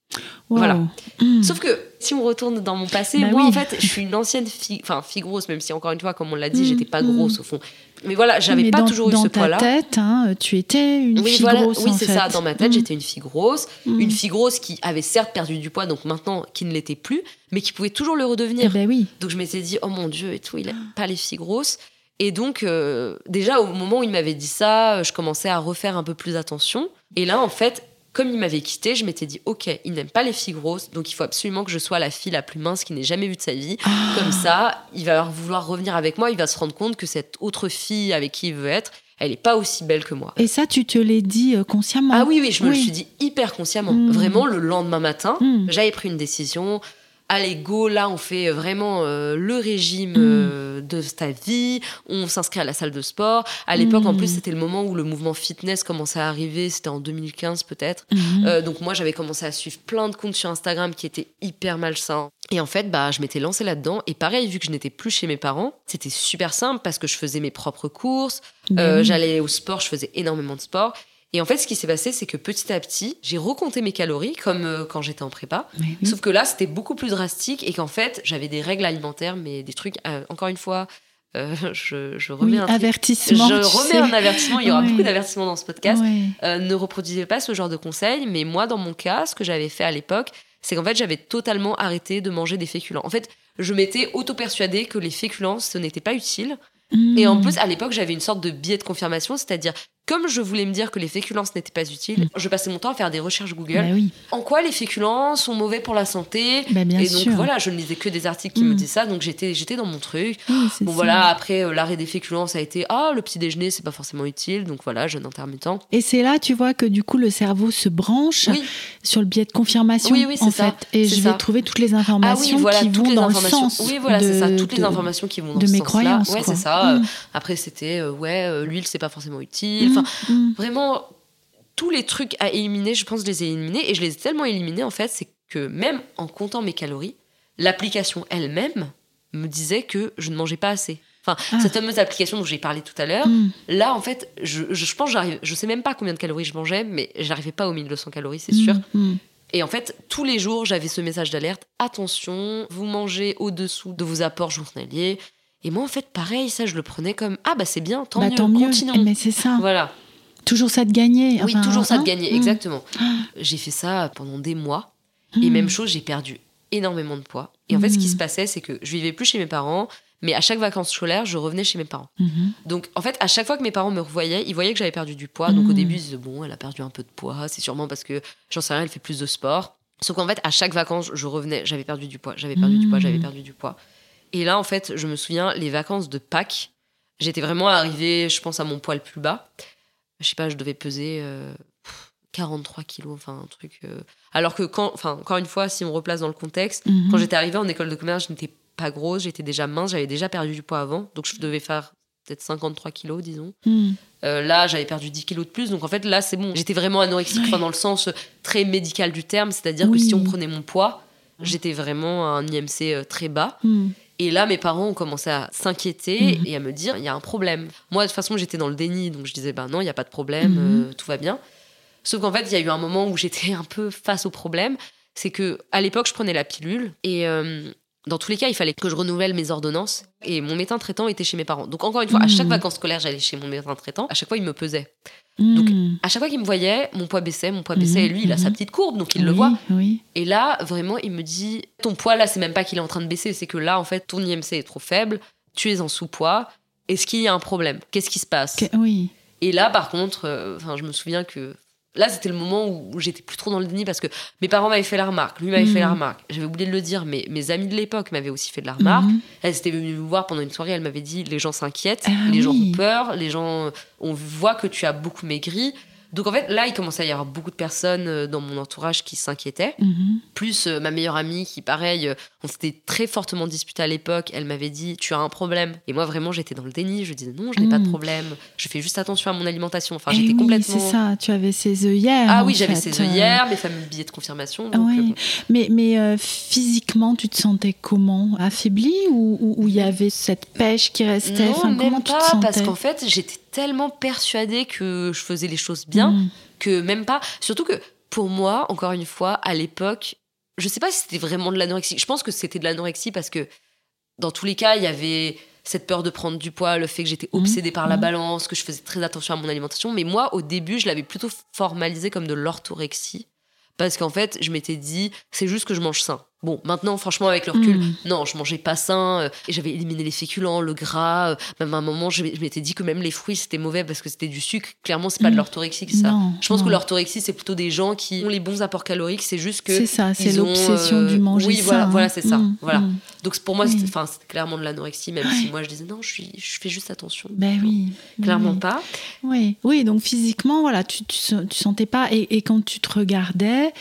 Wow. Voilà. Mm. Sauf que si on retourne dans mon passé, Bah moi oui. en fait je suis une ancienne fille, enfin fille grosse même si encore une fois comme on l'a dit Mm, j'étais pas mm. grosse au fond. Mais voilà j'avais pas dans, toujours eu dans ce ta poids-là. tête, hein, tu étais une Oui, fille voilà, grosse. oui, c'est ça. Dans ma tête, Mm. j'étais une fille grosse, Mm. une fille grosse qui avait certes perdu du poids, donc maintenant qui ne l'était plus, mais qui pouvait toujours le Eh redevenir. ben oui. Donc je m'étais dit, oh mon Dieu, et tout, il aime pas les filles grosses. Et donc, euh, déjà, au moment où il m'avait dit ça, je commençais à refaire un peu plus attention. Et là, en fait, comme il m'avait quitté, je m'étais dit, ok, il n'aime pas les filles grosses, donc il faut absolument que je sois la fille la plus mince qu'il n'ait jamais vue de sa vie. Ah. Comme ça, il va vouloir revenir avec moi, il va se rendre compte que cette autre fille avec qui il veut être, elle n'est pas aussi belle que moi. Et ça, tu te l'es dit euh, consciemment. Ah oui, oui, je me Oui. le suis dit hyper consciemment. Mm. Vraiment, le lendemain matin, Mm. j'avais pris une décision. Allez, go, là, on fait vraiment euh, le régime Mm. euh, de ta vie. On s'inscrit à la salle de sport. À l'époque, en Mm. plus, c'était le moment où le mouvement fitness commençait à arriver. C'était en 2015, peut-être. Mhm. Euh, donc, moi, j'avais commencé à suivre plein de comptes sur Instagram qui étaient hyper malsains. Et en fait, bah, je m'étais lancée là-dedans. Et pareil, vu que je n'étais plus chez mes parents, c'était super simple parce que je faisais mes propres courses. Ben. J'allais au sport, je faisais énormément de sport. Et en fait, ce qui s'est passé, c'est que petit à petit, j'ai recompté mes calories, comme euh, quand j'étais en prépa. Oui. Sauf que là, c'était beaucoup plus drastique et qu'en fait, j'avais des règles alimentaires, mais des trucs, euh, encore une fois, euh, <laughs> je, je remets Oui, un avertissement. Je remets un avertissement, il y aura Oui. beaucoup d'avertissements dans ce podcast. Euh, ne reproduisez pas ce genre de conseils, mais moi, dans mon cas, ce que j'avais fait à l'époque, c'est qu'en fait, j'avais totalement arrêté de manger des féculents. En fait, je m'étais auto-persuadée que les féculents, ce n'était pas utile. Et en plus, à l'époque, j'avais une sorte de biais de confirmation, c'est-à-dire, comme je voulais me dire que les féculents, ce n'était pas utile, je passais mon temps à faire des recherches Google. Bah oui. En quoi les féculents sont mauvais pour la santé? Bah, bien Et donc sûr. voilà, je ne lisais que des articles qui Mm. me disaient ça, donc j'étais j'étais dans mon truc. Oui, Bon ça. voilà, après euh, l'arrêt des féculents, ça a été ah le petit déjeuner, c'est pas forcément utile, donc voilà, jeûne intermittent. Et c'est là, tu vois, que du coup, le cerveau se branche Oui, sur le biais de confirmation, Oui, oui, c'est en ça. fait. Et je ça. vais trouver toutes les ah informations voilà qui vont les dans le sens oui, voilà, c'est ça, de- toutes les de- informations qui vont dans de ce mes croyances. Ouais, c'est ça. Mm. Après c'était euh, ouais, euh, l'huile c'est pas forcément utile. Mm, Enfin, mm. vraiment tous les trucs à éliminer, je pense que je les ai éliminés et je les ai tellement éliminés en fait, c'est que même en comptant mes calories, l'application elle-même me disait que je ne mangeais pas assez. Enfin, Ah. cette fameuse application dont j'ai parlé tout à l'heure, Mm. là en fait, je, je, je pense j'arrive, je sais même pas combien de calories je mangeais, mais j'arrivais pas aux 1200 calories, c'est sûr. Mm, mm. Et en fait, tous les jours, j'avais ce message d'alerte attention, vous mangez au-dessous de vos apports journaliers. Et moi, en fait, pareil, ça, je le prenais comme ah bah c'est bien, tant Bah, mieux, tant mieux. continuons. Mais c'est ça. Voilà. Toujours ça de gagner. Oui, enfin, toujours ça de hein. gagner, Mm. exactement. J'ai fait ça pendant des mois. Et Mm. même chose, j'ai perdu énormément de poids. Et en fait, ce qui se passait, c'est que je vivais plus chez mes parents, mais à chaque vacances scolaires, je revenais chez mes parents. Donc, en fait, à chaque fois que mes parents me revoyaient, ils voyaient que j'avais perdu du poids. Donc, au début, ils se disaient, bon, elle a perdu un peu de poids. C'est sûrement parce que, j'en sais rien, elle fait plus de sport. Sauf qu'en fait, à chaque vacances, je revenais, j'avais perdu du poids, j'avais perdu du poids, j'avais perdu du poids. Et là, en fait, je me souviens, les vacances de Pâques, j'étais vraiment arrivée, je pense, à mon poids le plus bas. Je sais pas, je devais peser euh, 43 kilos, enfin un truc. euh. Alors que quand, enfin encore une fois, si on replace dans le contexte, Mhm. quand j'étais arrivée en école de commerce, je n'étais pas grosse, j'étais déjà mince, j'avais déjà perdu du poids avant, donc je devais faire peut-être 53 kilos, disons. Mhm. Euh, là, j'avais perdu 10 kilos de plus, donc en fait là, c'est bon. J'étais vraiment anorexique, enfin, dans le sens euh, très médical du terme, c'est-à-dire Oui. que si on prenait mon poids, j'étais vraiment à un IMC euh, très bas. Mhm. Et là, mes parents ont commencé à s'inquiéter Mhm. et à me dire il y a un problème. Moi, de toute façon, j'étais dans le déni, donc je disais bah non, il n'y a pas de problème, Mhm. euh, tout va bien. Sauf qu'en fait, il y a eu un moment où j'étais <laughs> un peu face au problème. C'est que à l'époque, je prenais la pilule et euh, dans tous les cas, il fallait que je renouvelle mes ordonnances. Et mon médecin traitant était chez mes parents. Donc encore une fois, à chaque Mhm. vacances scolaires, j'allais chez mon médecin traitant. À chaque fois, il me pesait. Donc, Mhm. À chaque fois qu'il me voyait, mon poids baissait, mon poids baissait. Et lui, il a Mhm. sa petite courbe, donc il le voit. Oui. Et là, vraiment, il me dit ton poids là, c'est même pas qu'il est en train de baisser, c'est que là, en fait, ton IMC est trop faible, tu es en sous-poids. Est-ce qu'il y a un problème? Qu'est-ce qui se passe? Que- Oui. Et là, par contre, euh, enfin, je me souviens que là, c'était le moment où j'étais plus trop dans le déni parce que mes parents m'avaient fait la remarque, lui m'avait Mhm. fait la remarque. J'avais oublié de le dire, mais mes amis de l'époque m'avaient aussi fait de la remarque. Mhm. Elle était venue me voir pendant une soirée, elle m'avait dit les gens s'inquiètent, Ah les gens ont peur, les gens, on voit que tu as beaucoup maigri. Donc en fait, là, il commençait à y avoir beaucoup de personnes euh, dans mon entourage qui s'inquiétaient. Mhm. Plus euh, ma meilleure amie qui, pareil, euh, on s'était très fortement disputé à l'époque. Elle m'avait dit Tu as un problème. Et moi, vraiment, j'étais dans le déni. Je disais Non, je n'ai pas de Mm. problème. Je fais juste attention à mon alimentation. Enfin, Eh j'étais oui, complètement. c'est ça, tu avais ces œillères. Ah oui, j'avais ces œillères, mes fameux billets de confirmation. Donc, Oui. bon. Mais, mais euh, physiquement, tu te sentais comment? Affaibli ou il y avait cette pêche qui restait? Non, Enfin, même comment tu te pas, sentais? parce qu'en fait, j'étais tellement persuadée que je faisais les choses bien Mhm. que même pas. Surtout que pour moi, encore une fois, à l'époque, je sais pas si c'était vraiment de l'anorexie. Je pense que c'était de l'anorexie parce que dans tous les cas, il y avait cette peur de prendre du poids, le fait que j'étais obsédée par la Mhm. balance, que je faisais très attention à mon alimentation. Mais moi, au début, je l'avais plutôt formalisé comme de l'orthorexie. Parce qu'en fait, je m'étais dit, c'est juste que je mange sain. Bon, maintenant, franchement, avec le recul, Mhm. non, je mangeais pas sain. euh, et J'avais éliminé les féculents, le gras. euh, Même à un moment, je, je m'étais dit que même les fruits, c'était mauvais parce que c'était du sucre. Clairement, c'est pas de Mm. l'orthorexie que ça. Non, Je pense non. que l'orthorexie, c'est plutôt des gens qui ont les bons apports caloriques. C'est juste que. C'est ça, c'est l'obsession euh, du manger oui, voilà, voilà, hein. c'est ça, Mhm, voilà. Donc pour moi, Oui. c'était clairement de l'anorexie, même si moi je disais non, je, suis, je fais juste attention. Ben oui. Clairement oui. pas. Oui, oui, donc physiquement, voilà, tu, tu, tu sentais pas. Et, et quand tu te regardais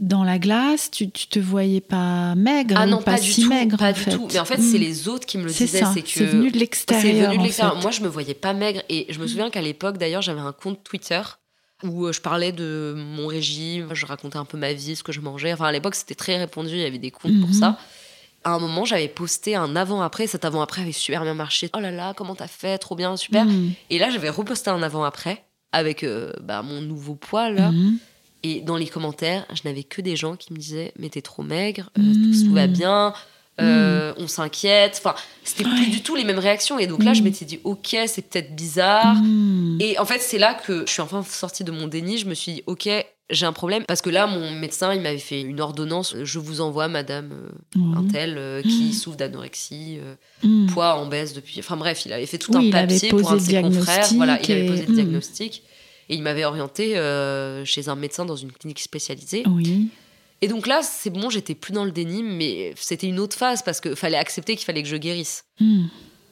dans la glace, tu, tu te voyais pas maigre Ah non, pas, si du tout. maigre. pas en du fait. tout. Mais en fait, c'est les autres qui me le disaient. C'est que c'est venu de l'extérieur. en fait. Moi, je me voyais pas maigre. Et je me souviens qu'à l'époque, d'ailleurs, j'avais un compte Twitter où euh, je parlais de mon régime, je racontais un peu ma vie, ce que je mangeais. Enfin, à l'époque, c'était très répandu, il y avait des comptes pour Mhm. ça. À un moment, j'avais posté un avant-après. Cet avant-après avait super bien marché. Oh là là, comment t'as fait? Trop bien, super. Mm. Et là, j'avais reposté un avant-après avec euh, bah, mon nouveau poids, là. Mhm. Et dans les commentaires, je n'avais que des gens qui me disaient Mais t'es trop maigre, euh, Mm. tout va bien, euh, on s'inquiète. Enfin, c'était Ouais. plus du tout les mêmes réactions. Et donc là, je Mm. m'étais dit Ok, c'est peut-être bizarre. Et en fait, c'est là que je suis enfin sortie de mon déni. Je me suis dit Ok, j'ai un problème. Parce que là, mon médecin, il m'avait fait une ordonnance. Je vous envoie, madame euh, un tel euh, qui souffre d'anorexie, euh, poids en baisse depuis. Enfin bref, il avait fait tout Oui, un papier pour un de ses confrères. il avait posé le diagnostic. Et il m'avait orienté euh, chez un médecin dans une clinique spécialisée. Oui. Et donc là, c'est bon, j'étais plus dans le déni, mais c'était une autre phase parce qu'il fallait accepter qu'il fallait que je guérisse. Mm.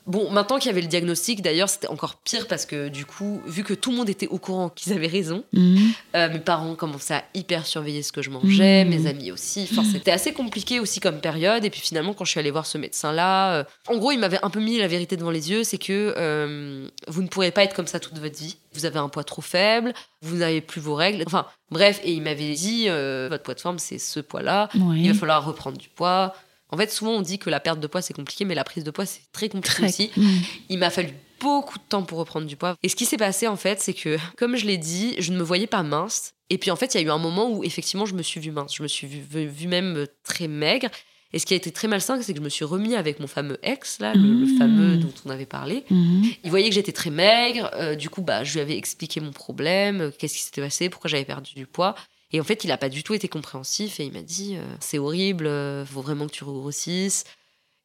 Bon, maintenant qu'il y avait le diagnostic, d'ailleurs, c'était encore pire parce que du coup, vu que tout le monde était au courant qu'ils avaient raison, Mm. euh, mes parents commençaient à hyper surveiller ce que je mangeais, Mm. mes amis aussi. Enfin, c'était assez compliqué aussi comme période. Et puis finalement, quand je suis allée voir ce médecin-là, euh, en gros, il m'avait un peu mis la vérité devant les yeux c'est que euh, vous ne pourrez pas être comme ça toute votre vie. Vous avez un poids trop faible, vous n'avez plus vos règles. Enfin, bref, et il m'avait dit votre poids de forme, c'est ce poids-là. Oui. Il va falloir reprendre du poids. En fait, souvent on dit que la perte de poids c'est compliqué, mais la prise de poids c'est très compliqué Très- aussi. Mm. Il m'a fallu beaucoup de temps pour reprendre du poids. Et ce qui s'est passé en fait, c'est que, <laughs> comme je l'ai dit, je ne me voyais pas mince. Et puis en fait, il y a eu un moment où effectivement je me suis vue mince. Je me suis vue, même euh, très maigre. Et ce qui a été très malsain, c'est que je me suis remis avec mon fameux ex, là, le, le Mmh. fameux dont on avait parlé. Mhm. Il voyait que j'étais très maigre. euh, du coup, bah, je lui avais expliqué mon problème, euh, qu'est-ce qui s'était passé, pourquoi j'avais perdu du poids? Et en fait, il n'a pas du tout été compréhensif et il m'a dit euh, c'est horrible, euh, faut vraiment que tu regrossisses.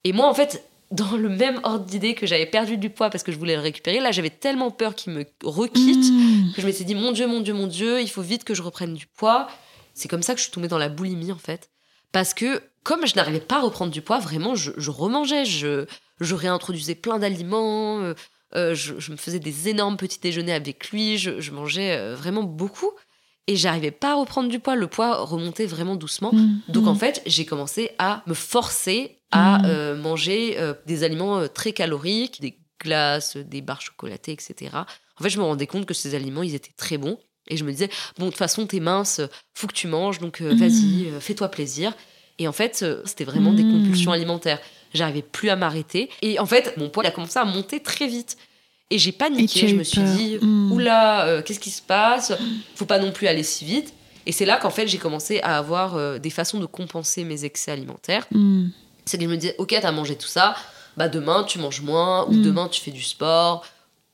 Et moi, en fait, <laughs> dans le même ordre d'idée que j'avais perdu du poids parce que je voulais le récupérer, là, j'avais tellement peur qu'il me requitte Mm. que je m'étais dit mon Dieu, mon Dieu, mon Dieu, il faut vite que je reprenne du poids. C'est comme ça que je suis tombée dans la boulimie, en fait. Parce que comme je n'arrivais pas à reprendre du poids, vraiment, je, je remangeais, je, je réintroduisais plein d'aliments, euh, euh, je, je me faisais des énormes petits déjeuners avec lui, je, je mangeais euh, vraiment beaucoup. Et j'arrivais pas à reprendre du poids. Le poids remontait vraiment doucement. Mm, Donc mm. en fait, j'ai commencé à me forcer à Mm. euh, manger euh, des aliments euh, très caloriques, des glaces, des barres chocolatées, etc. En fait, je me rendais compte que ces aliments, ils étaient très bons. Et je me disais, bon, de toute façon, t'es mince, faut que tu manges, donc Mm. vas-y, fais-toi plaisir. Et en fait, c'était vraiment des Mm. compulsions alimentaires. J'arrivais plus à m'arrêter. Et en fait, mon poids il a commencé à monter très vite. Et j'ai paniqué. Je me suis peur. dit, Mm. oula, euh, qu'est-ce qui se passe? Faut pas non plus aller si vite. Et c'est là qu'en fait, j'ai commencé à avoir euh, des façons de compenser mes excès alimentaires. Mm. C'est que je me disais, ok, t'as mangé tout ça, bah demain tu manges moins, ou Mm. demain tu fais du sport,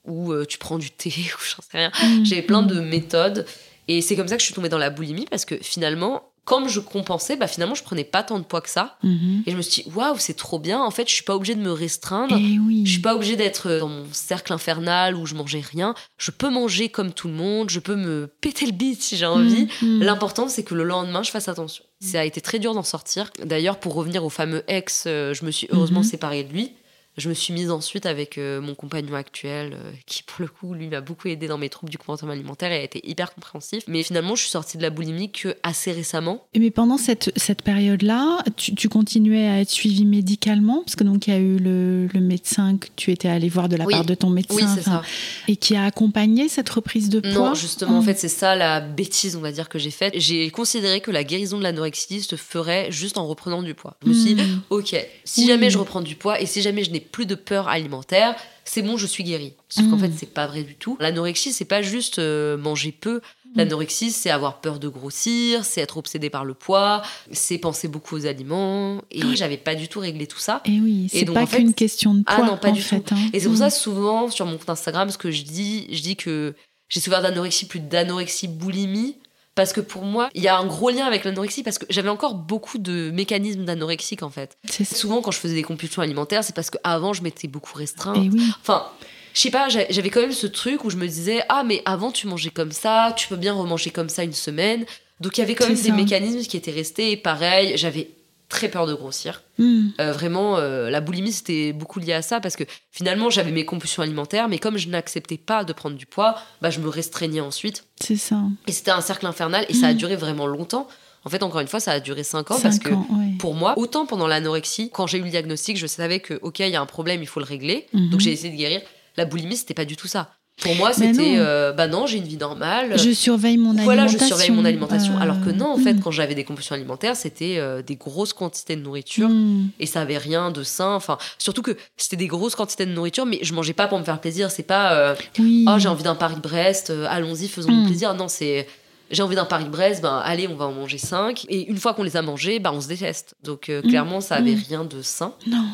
ou euh, tu prends du thé, <laughs> ou j'en sais rien. Mm. J'avais plein de méthodes. Et c'est comme ça que je suis tombée dans la boulimie, parce que finalement, comme je compensais, bah finalement, je prenais pas tant de poids que ça. Mhm. Et je me suis dit, waouh, c'est trop bien. En fait, je suis pas obligée de me restreindre. Eh oui. Je suis pas obligée d'être dans mon cercle infernal où je mangeais rien. Je peux manger comme tout le monde. Je peux me péter le bide si j'ai envie. Mm. L'important, c'est que le lendemain, je fasse attention. Ça a été très dur d'en sortir. D'ailleurs, pour revenir au fameux ex, euh, je me suis heureusement Mhm. séparée de lui. Je me suis mise ensuite avec euh, mon compagnon actuel, euh, qui pour le coup, lui, m'a beaucoup aidé dans mes troubles du comportement alimentaire et a été hyper compréhensif. Mais finalement, je suis sortie de la boulimie que assez récemment. Mais pendant cette, cette période-là, tu, tu continuais à être suivi médicalement? Parce que donc il y a eu le, le médecin que tu étais allé voir de la Oui. part de ton médecin. Oui, c'est enfin, ça. Et qui a accompagné cette reprise de poids? Non, justement, en Mm. fait, c'est ça la bêtise, on va dire, que j'ai faite. J'ai considéré que la guérison de l'anorexie se ferait juste en reprenant du poids. Je me suis dit, Mm. ok, si jamais je reprends du poids et si jamais je n'ai plus de peur alimentaire, c'est bon, je suis guérie. Sauf qu'en Mm. fait, c'est pas vrai du tout. L'anorexie, c'est pas juste euh, manger peu. Mm. L'anorexie, c'est avoir peur de grossir, c'est être obsédé par le poids, c'est penser beaucoup aux aliments. Et j'avais pas du tout réglé tout ça. Et oui, c'est pas en fait- qu'une question de Ah poids non, pas en du fait. hein. Et c'est pour Mm. ça, souvent, sur mon compte Instagram, ce que je dis, je dis que j'ai souffert d'anorexie plus d'anorexie boulimie. Parce que pour moi, il y a un gros lien avec l'anorexie parce que j'avais encore beaucoup de mécanismes d'anorexique en fait. Souvent, quand je faisais des compulsions alimentaires, c'est parce qu'avant, je m'étais beaucoup restreint. Et oui. Enfin, je sais pas, j'a- j'avais quand même ce truc où je me disais Ah, mais avant, tu mangeais comme ça, tu peux bien remanger comme ça une semaine. Donc, il y avait quand même des mécanismes qui étaient restés. Et pareil, j'avais très peur de grossir. Mm. Euh, vraiment, euh, la boulimie, c'était beaucoup lié à ça parce que finalement, j'avais mes compulsions alimentaires, mais comme je n'acceptais pas de prendre du poids, bah, je me restreignais ensuite. C'est ça. Et c'était un cercle infernal et ça a Mm. duré vraiment longtemps. En fait, encore une fois, ça a duré 5 ans parce que ans, ouais. pour moi, autant pendant l'anorexie, quand j'ai eu le diagnostic, je savais que, ok, il y a un problème, il faut le régler. Mhm. Donc j'ai essayé de guérir. La boulimie, c'était pas du tout ça. Pour moi, c'était, non. euh, bah non, j'ai une vie normale. Je surveille mon voilà, je alimentation. surveille mon alimentation. Euh, Alors que non, en fait, mm. quand j'avais des compulsions alimentaires, c'était euh, des grosses quantités de nourriture Mm. et ça avait rien de sain. Enfin, surtout que c'était des grosses quantités de nourriture, mais je mangeais pas pour me faire plaisir. C'est pas, Oui. oh, j'ai envie d'un Paris-Brest, allons-y, faisons Mm. nous plaisir. Non, c'est, j'ai envie d'un Paris-Brest, ben allez, on va en manger cinq. Et une fois qu'on les a mangés, ben on se déteste. Donc euh, Mm. clairement, ça avait Mm. rien de sain. Non.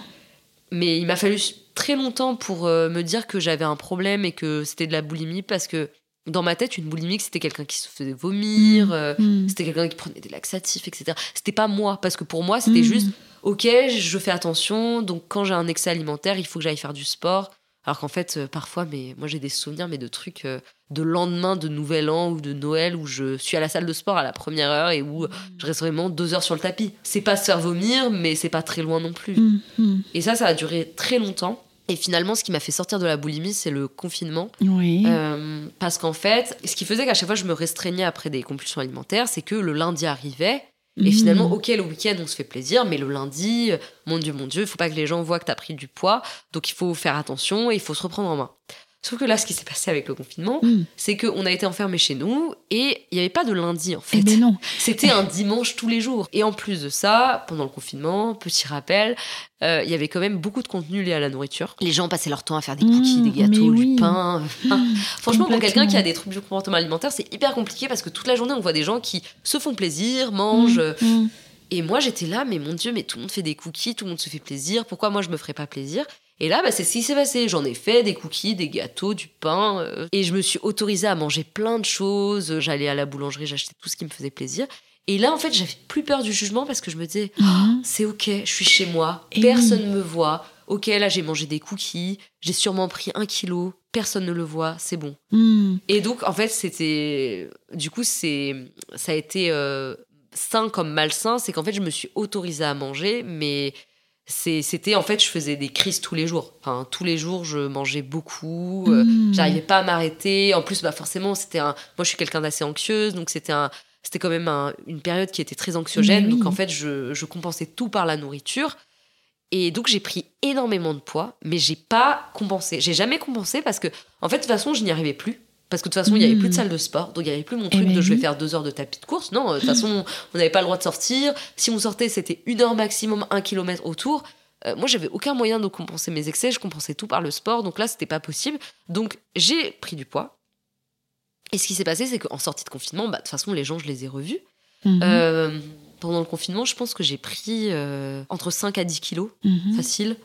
Mais il m'a fallu très longtemps pour euh, me dire que j'avais un problème et que c'était de la boulimie parce que dans ma tête, une boulimique, c'était quelqu'un qui se faisait vomir. euh, Mm. c'était quelqu'un qui prenait des laxatifs, etc. C'était pas moi, parce que pour moi, c'était Mm. juste, ok, je fais attention, donc quand j'ai un excès alimentaire, il faut que j'aille faire du sport. Alors qu'en fait, euh, parfois, mais moi j'ai des souvenirs, mais de trucs euh, de lendemain de Nouvel An ou de Noël où je suis à la salle de sport à la première heure et où je reste vraiment deux heures sur le tapis. C'est pas se faire vomir, mais c'est pas très loin non plus. Mm. Mm. Et ça, ça a duré très longtemps. Et finalement, ce qui m'a fait sortir de la boulimie, c'est le confinement. Oui. Euh, parce qu'en fait, ce qui faisait qu'à chaque fois je me restreignais après des compulsions alimentaires, c'est que le lundi arrivait. Et Mm. finalement, ok, le week-end, on se fait plaisir, mais le lundi, euh, mon Dieu, mon Dieu, il faut pas que les gens voient que tu as pris du poids, donc il faut faire attention et il faut se reprendre en main. Sauf que là, ce qui s'est passé avec le confinement, Mm. c'est qu'on a été enfermés chez nous et il n'y avait pas de lundi en fait. Eh non. <laughs> C'était un dimanche tous les jours. Et en plus de ça, pendant le confinement, petit rappel, euh, il y avait quand même beaucoup de contenu lié à la nourriture. Les gens passaient leur temps à faire des Mmh, cookies, des gâteaux, du oui. pain. <laughs> Franchement, pour quelqu'un qui a des troubles du comportement alimentaire, c'est hyper compliqué parce que toute la journée, on voit des gens qui se font plaisir, mangent. Mm. Mm. Et moi, j'étais là, mais mon Dieu, mais tout le monde fait des cookies, tout le monde se fait plaisir. Pourquoi moi, je me ferais pas plaisir? Et là, bah, c'est ce qui s'est passé. J'en ai fait des cookies, des gâteaux, du pain. euh, et je me suis autorisée à manger plein de choses. J'allais à la boulangerie, j'achetais tout ce qui me faisait plaisir. Et là, en fait, j'avais plus peur du jugement parce que je me disais, Mm. c'est ok, je suis chez moi, Et personne me voit. Ok, là, j'ai mangé des cookies, j'ai sûrement pris un kilo, personne ne le voit, c'est bon. Mm. Et donc, en fait, c'était. Du coup, c'est ça a été euh, sain comme malsain. C'est qu'en fait, je me suis autorisée à manger, mais c'était en fait je faisais des crises tous les jours. Enfin tous les jours je mangeais beaucoup euh, Mm. j'arrivais pas à m'arrêter. En plus bah forcément c'était un moi je suis quelqu'un d'assez anxieuse donc c'était un c'était quand même un- une période qui était très anxiogène. Oui. donc en fait je, je compensais tout par la nourriture. Et donc j'ai pris énormément de poids mais j'ai pas compensé. J'ai jamais compensé parce que en fait de toute façon je n'y arrivais plus parce que de toute façon il y avait plus de salle de sport donc il y avait plus mon truc ben de je vais faire deux heures de tapis de course non euh, de toute façon on n'avait pas le droit de sortir si on sortait c'était une heure maximum un kilomètre autour euh, moi, j'avais aucun moyen de compenser mes excès. Je compensais tout par le sport. Donc là, c'était pas possible. Donc, j'ai pris du poids. Et ce qui s'est passé, c'est qu'en sortie de confinement, bah, de toute façon, les gens, je les ai revus. Mhm. Euh, pendant le confinement, je pense que j'ai pris euh, entre 5 à 10 kilos, Mhm. facile.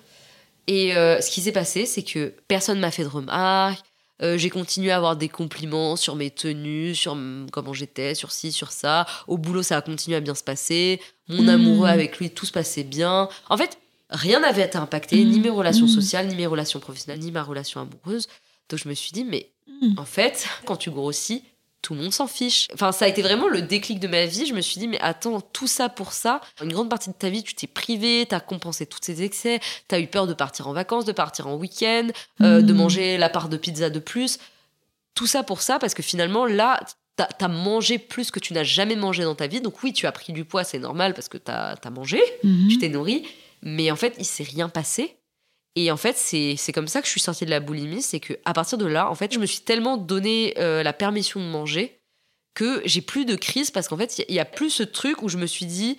Et ce qui s'est passé, c'est que personne m'a fait de remarques. Euh, j'ai continué à avoir des compliments sur mes tenues, sur mm, comment j'étais, sur ci, sur ça. Au boulot, ça a continué à bien se passer. Mon Mm. amoureux avec lui, tout se passait bien. En fait, rien n'avait été impacté, ni mes relations Mm. sociales, ni mes relations professionnelles, ni ma relation amoureuse. Donc je me suis dit, mais en fait, <laughs> quand tu grossis, tout le monde s'en fiche. Enfin, ça a été vraiment le déclic de ma vie. Je me suis dit, mais attends, tout ça pour ça. Une grande partie de ta vie, tu t'es privé, t'as compensé tous ces excès, t'as eu peur de partir en vacances, de partir en week-end, euh, de Mm. manger la part de pizza de plus. Tout ça pour ça, parce que finalement, là, t'as as mangé plus que tu n'as jamais mangé dans ta vie. Donc oui, tu as pris du poids, c'est normal, parce que t'as as mangé, Mhm. tu t'es nourri. Mais en fait, il s'est rien passé. Et en fait, c'est c'est comme ça que je suis sortie de la boulimie. C'est que à partir de là, en fait, je me suis tellement donné euh, la permission de manger que j'ai plus de crise parce qu'en fait, il y, a- il y a plus ce truc où je me suis dit,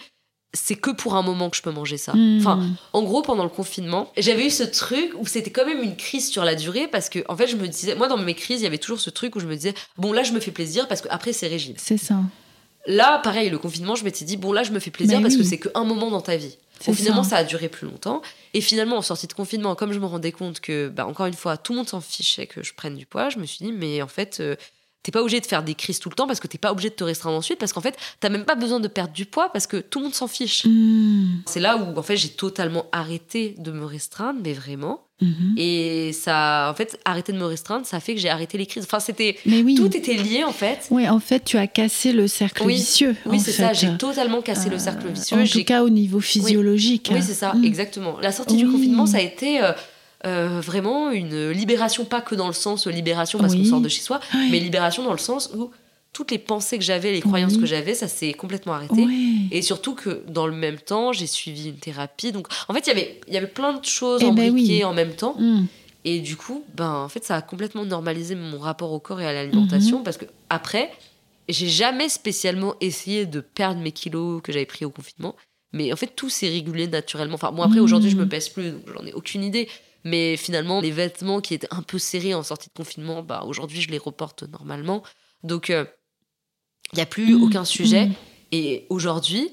c'est que pour un moment que je peux manger ça. Mhm. Enfin, en gros, pendant le confinement, j'avais eu ce truc où c'était quand même une crise sur la durée parce que, en fait, je me disais, moi, dans mes crises, il y avait toujours ce truc où je me disais, bon, là, je me fais plaisir parce que après c'est régime. c'est ça. Là, pareil, le confinement, je m'étais dit, bon, là, je me fais plaisir Mais parce que c'est qu'un moment dans ta vie. Ça. ça. a duré plus longtemps. Et finalement, en sortie de confinement, comme je me rendais compte que, bah, encore une fois, tout le monde s'en fichait que je prenne du poids, je me suis dit, mais en fait, euh, t'es pas obligé de faire des crises tout le temps parce que t'es pas obligé de te restreindre ensuite parce qu'en fait, t'as même pas besoin de perdre du poids parce que tout le monde s'en fiche. Mhm. C'est là où, en fait, j'ai totalement arrêté de me restreindre, mais vraiment. Mhm. Et ça, en fait, arrêter de me restreindre, ça fait que j'ai arrêté les crises. Enfin, c'était. Mais oui. Tout était lié, en fait. Oui, en fait, tu as cassé le cercle Oui. vicieux. Oui, c'est ça, j'ai totalement cassé le cercle Euh, vicieux. En J'ai tout cas, au niveau physiologique. Oui, c'est ça, Mm. exactement. La sortie du confinement, ça a été euh, euh, vraiment une libération, pas que dans le sens libération parce Oui. qu'on sort de chez soi, mais libération dans le sens où toutes les pensées que j'avais, les croyances Oui. que j'avais, ça s'est complètement arrêté. Et surtout que dans le même temps, j'ai suivi une thérapie. Donc, en fait, il y avait- il y avait plein de choses Eh ben embriquées en même temps. Mm. Et du coup, ben, en fait, ça a complètement normalisé mon rapport au corps et à l'alimentation Mhm. parce que après, j'ai jamais spécialement essayé de perdre mes kilos que j'avais pris au confinement. Mais en fait, tout s'est régulé naturellement. Enfin, bon, après, aujourd'hui, je me pèse plus, donc j'en ai aucune idée. Mais finalement, les vêtements qui étaient un peu serrés en sortie de confinement, bah, aujourd'hui, je les reporte normalement. Donc, il n'y a plus Mhm. aucun sujet. Mhm. Et aujourd'hui,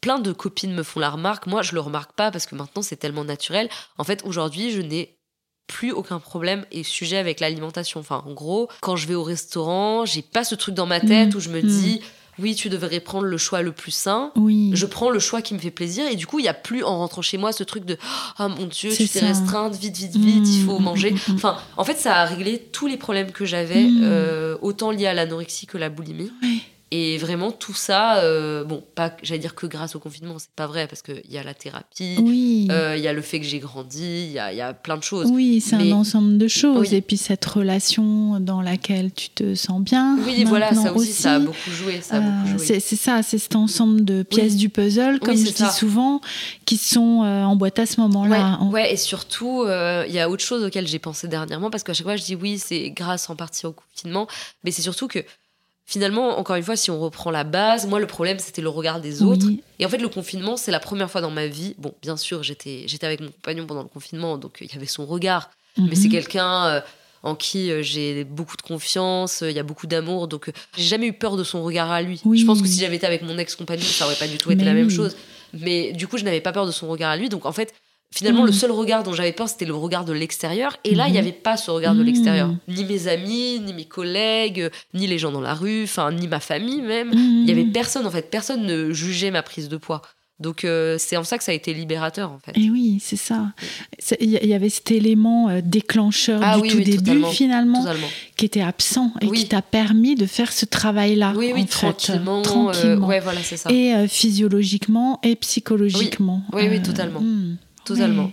plein de copines me font la remarque. Moi, je le remarque pas parce que maintenant, c'est tellement naturel. En fait, aujourd'hui, je n'ai plus aucun problème et sujet avec l'alimentation. Enfin, en gros, quand je vais au restaurant, j'ai pas ce truc dans ma tête Mhm. où je me dis, oui, tu devrais prendre le choix le plus sain. Oui. Je prends le choix qui me fait plaisir et du coup, il y a plus en rentrant chez moi ce truc de ah mon dieu, tu t'es restreinte, vite, vite, vite, il faut Mhm, manger. mhm, mhm. Enfin, en fait, ça a réglé tous les problèmes que j'avais, euh, autant liés à l'anorexie que la boulimie. Ouais. Et vraiment, tout ça, euh, bon, pas, j'allais dire que grâce au confinement, c'est pas vrai, parce qu'il y a la thérapie, Oui. euh, il y a le fait que j'ai grandi, il y a, il y a plein de choses. Oui, c'est Mais- un ensemble de choses. Oui. Et puis cette relation dans laquelle tu te sens bien. Oui, voilà, ça maintenant aussi, ça a beaucoup joué. Ça a Euh, beaucoup joué. c'est c'est ça, c'est cet ensemble de pièces Oui. du puzzle, comme je dis souvent, qui sont en boîte à ce moment-là. Ouais, ouais, et surtout, il y a autre chose auquel j'ai pensé dernièrement, parce qu'à chaque fois, je dis oui, c'est grâce en partie au confinement, mais c'est surtout que finalement, encore une fois, si on reprend la base, moi, le problème, c'était le regard des autres. Oui. Et en fait, le confinement, c'est la première fois dans ma vie. Bon, bien sûr, j'étais j'étais avec mon compagnon pendant le confinement, donc euh, il y avait son regard, mais c'est Mhm. quelqu'un euh, en qui euh, j'ai beaucoup de confiance, euh, il y a beaucoup d'amour, donc j'ai jamais eu peur de son regard à lui. Oui. Je pense que si j'avais été avec mon ex-compagnon, ça aurait pas du tout été Mais la même chose. Mais du coup, je n'avais pas peur de son regard à lui, donc en fait, finalement, le seul regard dont j'avais peur, c'était le regard de l'extérieur. Et là, il n'y avait pas ce regard de Mhm. l'extérieur. Ni mes amis, ni mes collègues, euh, ni les gens dans la rue, enfin, ni ma famille même. Il y avait personne, en fait, personne ne jugeait ma prise de poids. Donc euh, c'est en ça que ça a été libérateur, en fait. Et oui, c'est ça. Il y avait cet élément euh, déclencheur Ah du oui, tout oui, début, totalement. finalement, Totalement. qui était absent et Oui. qui t'a permis de faire ce travail-là. Oui, oui, en fait. tranquillement. euh, Tranquillement. ouais, voilà, c'est ça. Et euh, physiologiquement et psychologiquement. Oui, oui, totalement. hmm. Totalement.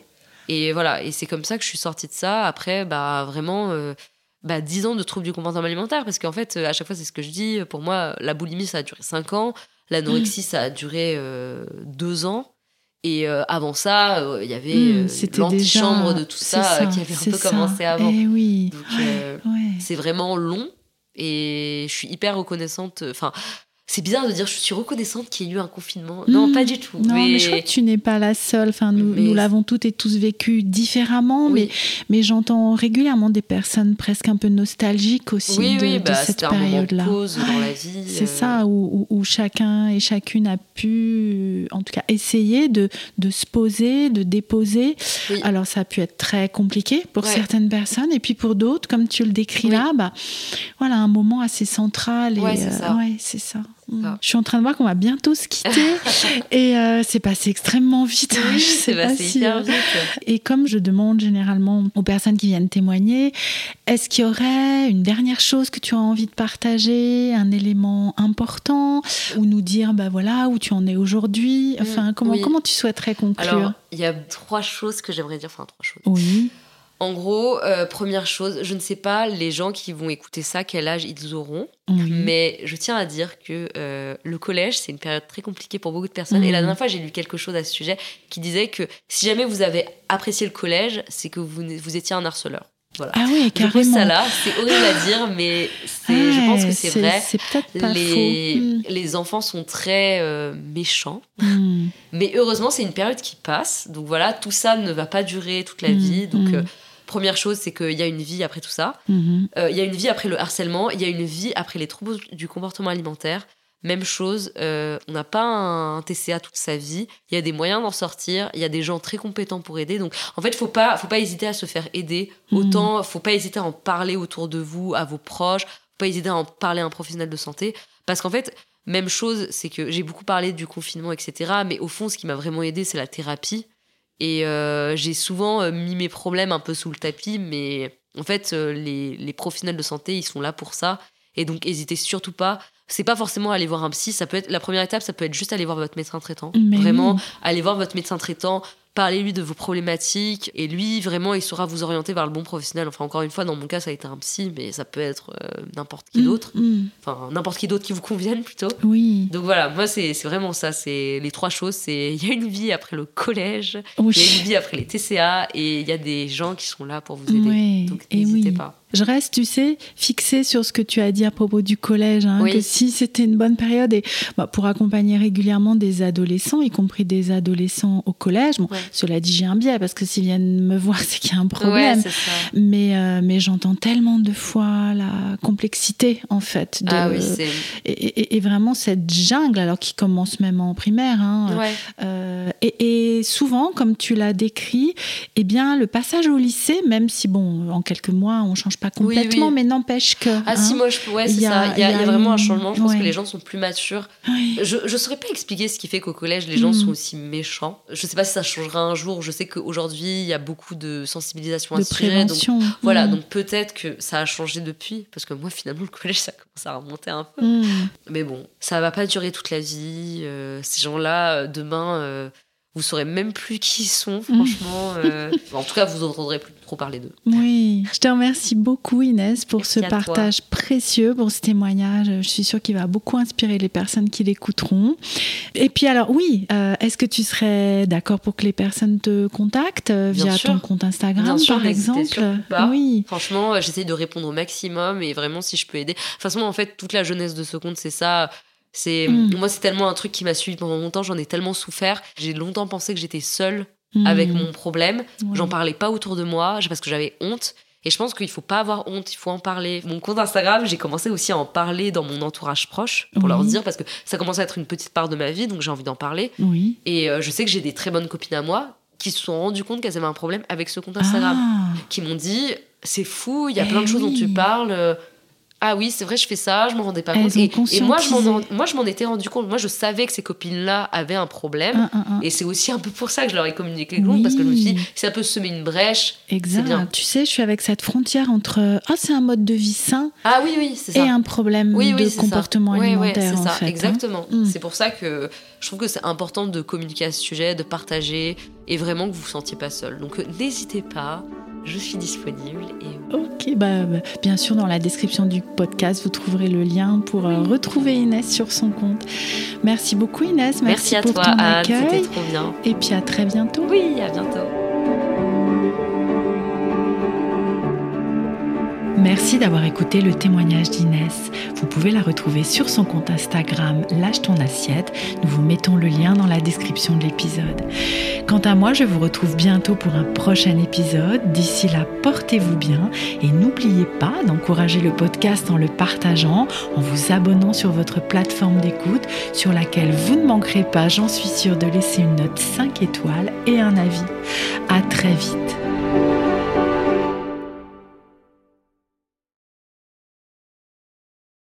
Et voilà, et c'est comme ça que je suis sortie de ça. Après, bah vraiment, euh, bah, 10 ans de troubles du comportement alimentaire. Parce qu'en fait, euh, à chaque fois, c'est ce que je dis. Pour moi, la boulimie, ça a duré 5 ans. L'anorexie, ça a duré 2 ans. Et euh, avant ça, euh, il y avait Hmm, euh, c'était l'antichambre déjà- de tout ça, ça, euh, qui avait un peu ça. commencé avant. Eh oui. Donc, euh, Ouais. c'est vraiment long. Et je suis hyper reconnaissante. Enfin, c'est bizarre de dire je suis reconnaissante qu'il y ait eu un confinement. Non, Hmm. pas du tout. Non, mais... je crois que tu n'es pas la seule. Enfin, nous, Mais- nous l'avons toutes et tous vécu différemment, mais, Oui, mais j'entends régulièrement des personnes presque un peu nostalgiques aussi oui, de, oui, de bah, cette période-là. pause dans la vie. <gasps> C'est euh, ça, où, où- où chacun et chacune a pu, en tout cas, essayer de, de se poser, de déposer. Alors, ça a pu être très compliqué pour Ouais. certaines personnes, et puis pour d'autres, comme tu le décris là, bah, voilà, un moment assez central. Et, Ouais, c'est ça. ouais, Je suis en train de voir qu'on va bientôt se quitter, <laughs> et euh, c'est passé extrêmement vite. Oui, Je sais c'est pas passé si, hyper euh, vite. et comme je demande généralement aux personnes qui viennent témoigner, est-ce qu'il y aurait une dernière chose que tu as envie de partager, un élément important, ou nous dire, bah voilà, où tu en es aujourd'hui? Enfin, Mm, comment, oui. comment tu souhaiterais conclure? Alors, il y a trois choses que j'aimerais dire. Enfin, trois choses. Oui. En gros, euh, première chose, je ne sais pas les gens qui vont écouter ça, quel âge ils auront. oui. Mais je tiens à dire que euh, le collège, c'est une période très compliquée pour beaucoup de personnes. Et la Mhm. dernière fois, j'ai lu quelque chose à ce sujet qui disait que si jamais vous avez apprécié le collège, c'est que vous, vous étiez un harceleur. Voilà. Ah oui, Je carrément. ça là, c'est horrible à dire, mais je pense que c'est vrai. C'est peut-être pas Les, faux. les enfants sont très euh, méchants. Mm. Mm. Mais heureusement, c'est une période qui passe. Donc voilà, tout ça ne va pas durer toute la Mm, vie. Donc, mm. euh, première chose, c'est qu'il y a une vie après tout ça. Mhm. Euh, Il y a une vie après le harcèlement. Il y a une vie après les troubles du comportement alimentaire. Même chose, euh, on n'a pas un TCA toute sa vie. Il y a des moyens d'en sortir. Il y a des gens très compétents pour aider. Donc, en fait, faut pas, faut pas hésiter à se faire aider. Mm. Autant, faut pas hésiter à en parler autour de vous, à vos proches. Faut pas hésiter à en parler à un professionnel de santé. Parce qu'en fait, même chose, c'est que j'ai beaucoup parlé du confinement, etc. Mais au fond, ce qui m'a vraiment aidé, c'est la thérapie. Et euh, j'ai souvent euh, mis mes problèmes un peu sous le tapis, mais en fait, euh, les, les professionnels de santé, ils sont là pour ça. Et donc, n'hésitez surtout pas. C'est pas forcément aller voir un psy. Ça peut être la première étape, ça peut être juste aller voir votre médecin traitant. Mais vraiment, oui. allez voir votre médecin traitant, parlez-lui de vos problématiques, et lui, vraiment, il saura vous orienter vers le bon professionnel. Enfin, encore une fois, dans mon cas, ça a été un psy, mais ça peut être euh, n'importe qui d'autre. Mm, mm. Enfin, n'importe qui d'autre qui vous convienne plutôt. Oui. Donc voilà, moi, c'est c'est vraiment ça. C'est les trois choses. C'est il y a une vie après le collège, Oui. il y a une vie après les TCA, et il y a des gens qui sont là pour vous aider. Oui, Donc et n'hésitez oui. pas. Je reste, tu sais, fixée sur ce que tu as dit à propos du collège, hein, Oui. que si c'était une bonne période et bah, pour accompagner régulièrement des adolescents, y compris des adolescents au collège. Bon, Ouais. cela dit, j'ai un biais parce que s'ils viennent me <laughs> voir, c'est qu'il y a un problème. Ouais, mais euh, mais j'entends tellement de fois la complexité en fait de Ah oui, et, et- et vraiment cette jungle alors qui commence même en primaire hein, Ouais. euh, et, et souvent, comme tu l'as décrit, eh bien, le passage au lycée, même si, bon, en quelques mois, on change pas complètement, oui. mais n'empêche que. Ah hein, si, moi, je, ouais, c'est ça. Il y, a, y y vraiment un changement. Je pense que les gens sont plus matures. oui. Je ne saurais pas expliquer ce qui fait qu'au collège, les gens Mm. sont aussi méchants. Je sais pas si ça changera un jour. Je sais qu'aujourd'hui, il y a beaucoup de sensibilisation à de ce sujet. Donc, prévention. voilà, Mm. donc peut-être que ça a changé depuis. Parce que moi, finalement, le collège, ça commence à remonter un peu. Mm. Mais bon, ça va pas durer toute la vie. euh, ces gens-là, euh, demain, euh, vous saurez même plus qui ils sont, franchement. euh. en tout cas, vous entendrez plus trop parler d'eux. Oui, je te remercie beaucoup Inès pour Merci ce toi. partage précieux, pour ce témoignage. Je suis sûre qu'il va beaucoup inspirer les personnes qui l'écouteront. Et puis alors oui, euh, est-ce que tu serais d'accord pour que les personnes te contactent euh, via sûr. ton compte Instagram Bien sûr, par exemple? pas. Oui. Franchement, j'essaye de répondre au maximum et vraiment, si je peux aider. De toute façon, en fait, toute la jeunesse de ce compte, c'est ça. C'est Mm. moi, c'est tellement un truc qui m'a suivi pendant longtemps. J'en ai tellement souffert. J'ai longtemps pensé que j'étais seule avec Mm. mon problème. J'en parlais pas autour de moi parce que j'avais honte. Et je pense qu'il faut pas avoir honte, il faut en parler. Mon compte Instagram, j'ai commencé aussi à en parler dans mon entourage proche pour Oui. leur dire parce que ça commence à être une petite part de ma vie, donc j'ai envie d'en parler. Oui. Et euh, je sais que j'ai des très bonnes copines à moi qui se sont rendues compte qu'elles avaient un problème avec ce compte Instagram Ah. qui m'ont dit c'est fou, il y a Eh plein de choses dont tu parles. Ah oui, c'est vrai, je fais ça, je m'en rendais pas compte. Et, et moi, je m'en, conscientisé. moi, je m'en étais rendu compte. Moi, je savais que ces copines-là avaient un problème. Un, un, un. Et c'est aussi un peu pour ça que je leur ai communiqué le compte, parce que je me suis dit, Oui. ça peut semer une brèche. Exact. bien. Tu sais, je suis avec cette frontière entre ah c'est un mode de vie sain Ah oui, oui, c'est et ça. un problème oui, oui, de c'est ça. comportement ouais, alimentaire c'est en ça, fait. hein. exactement. Mm. C'est pour ça que je trouve que c'est important de communiquer à ce sujet, de partager, et vraiment que vous vous sentiez pas seul. Donc euh, n'hésitez pas, je suis disponible. Et Ok, bah, bah, bien sûr, dans la description du podcast, vous trouverez le lien pour euh, retrouver Inès sur son compte. Merci beaucoup Inès, merci, merci, à pour toi, ton Anne, accueil c'était trop bien. et puis à très bientôt. Oui, à bientôt. Merci d'avoir écouté le témoignage d'Inès. Vous pouvez la retrouver sur son compte Instagram Lâche ton assiette. Nous vous mettons le lien dans la description de l'épisode. Quant à moi, je vous retrouve bientôt pour un prochain épisode. D'ici là, portez-vous bien et n'oubliez pas d'encourager le podcast en le partageant, en vous abonnant sur votre plateforme d'écoute sur laquelle vous ne manquerez pas, j'en suis sûre, de laisser une note 5 étoiles et un avis. À très vite.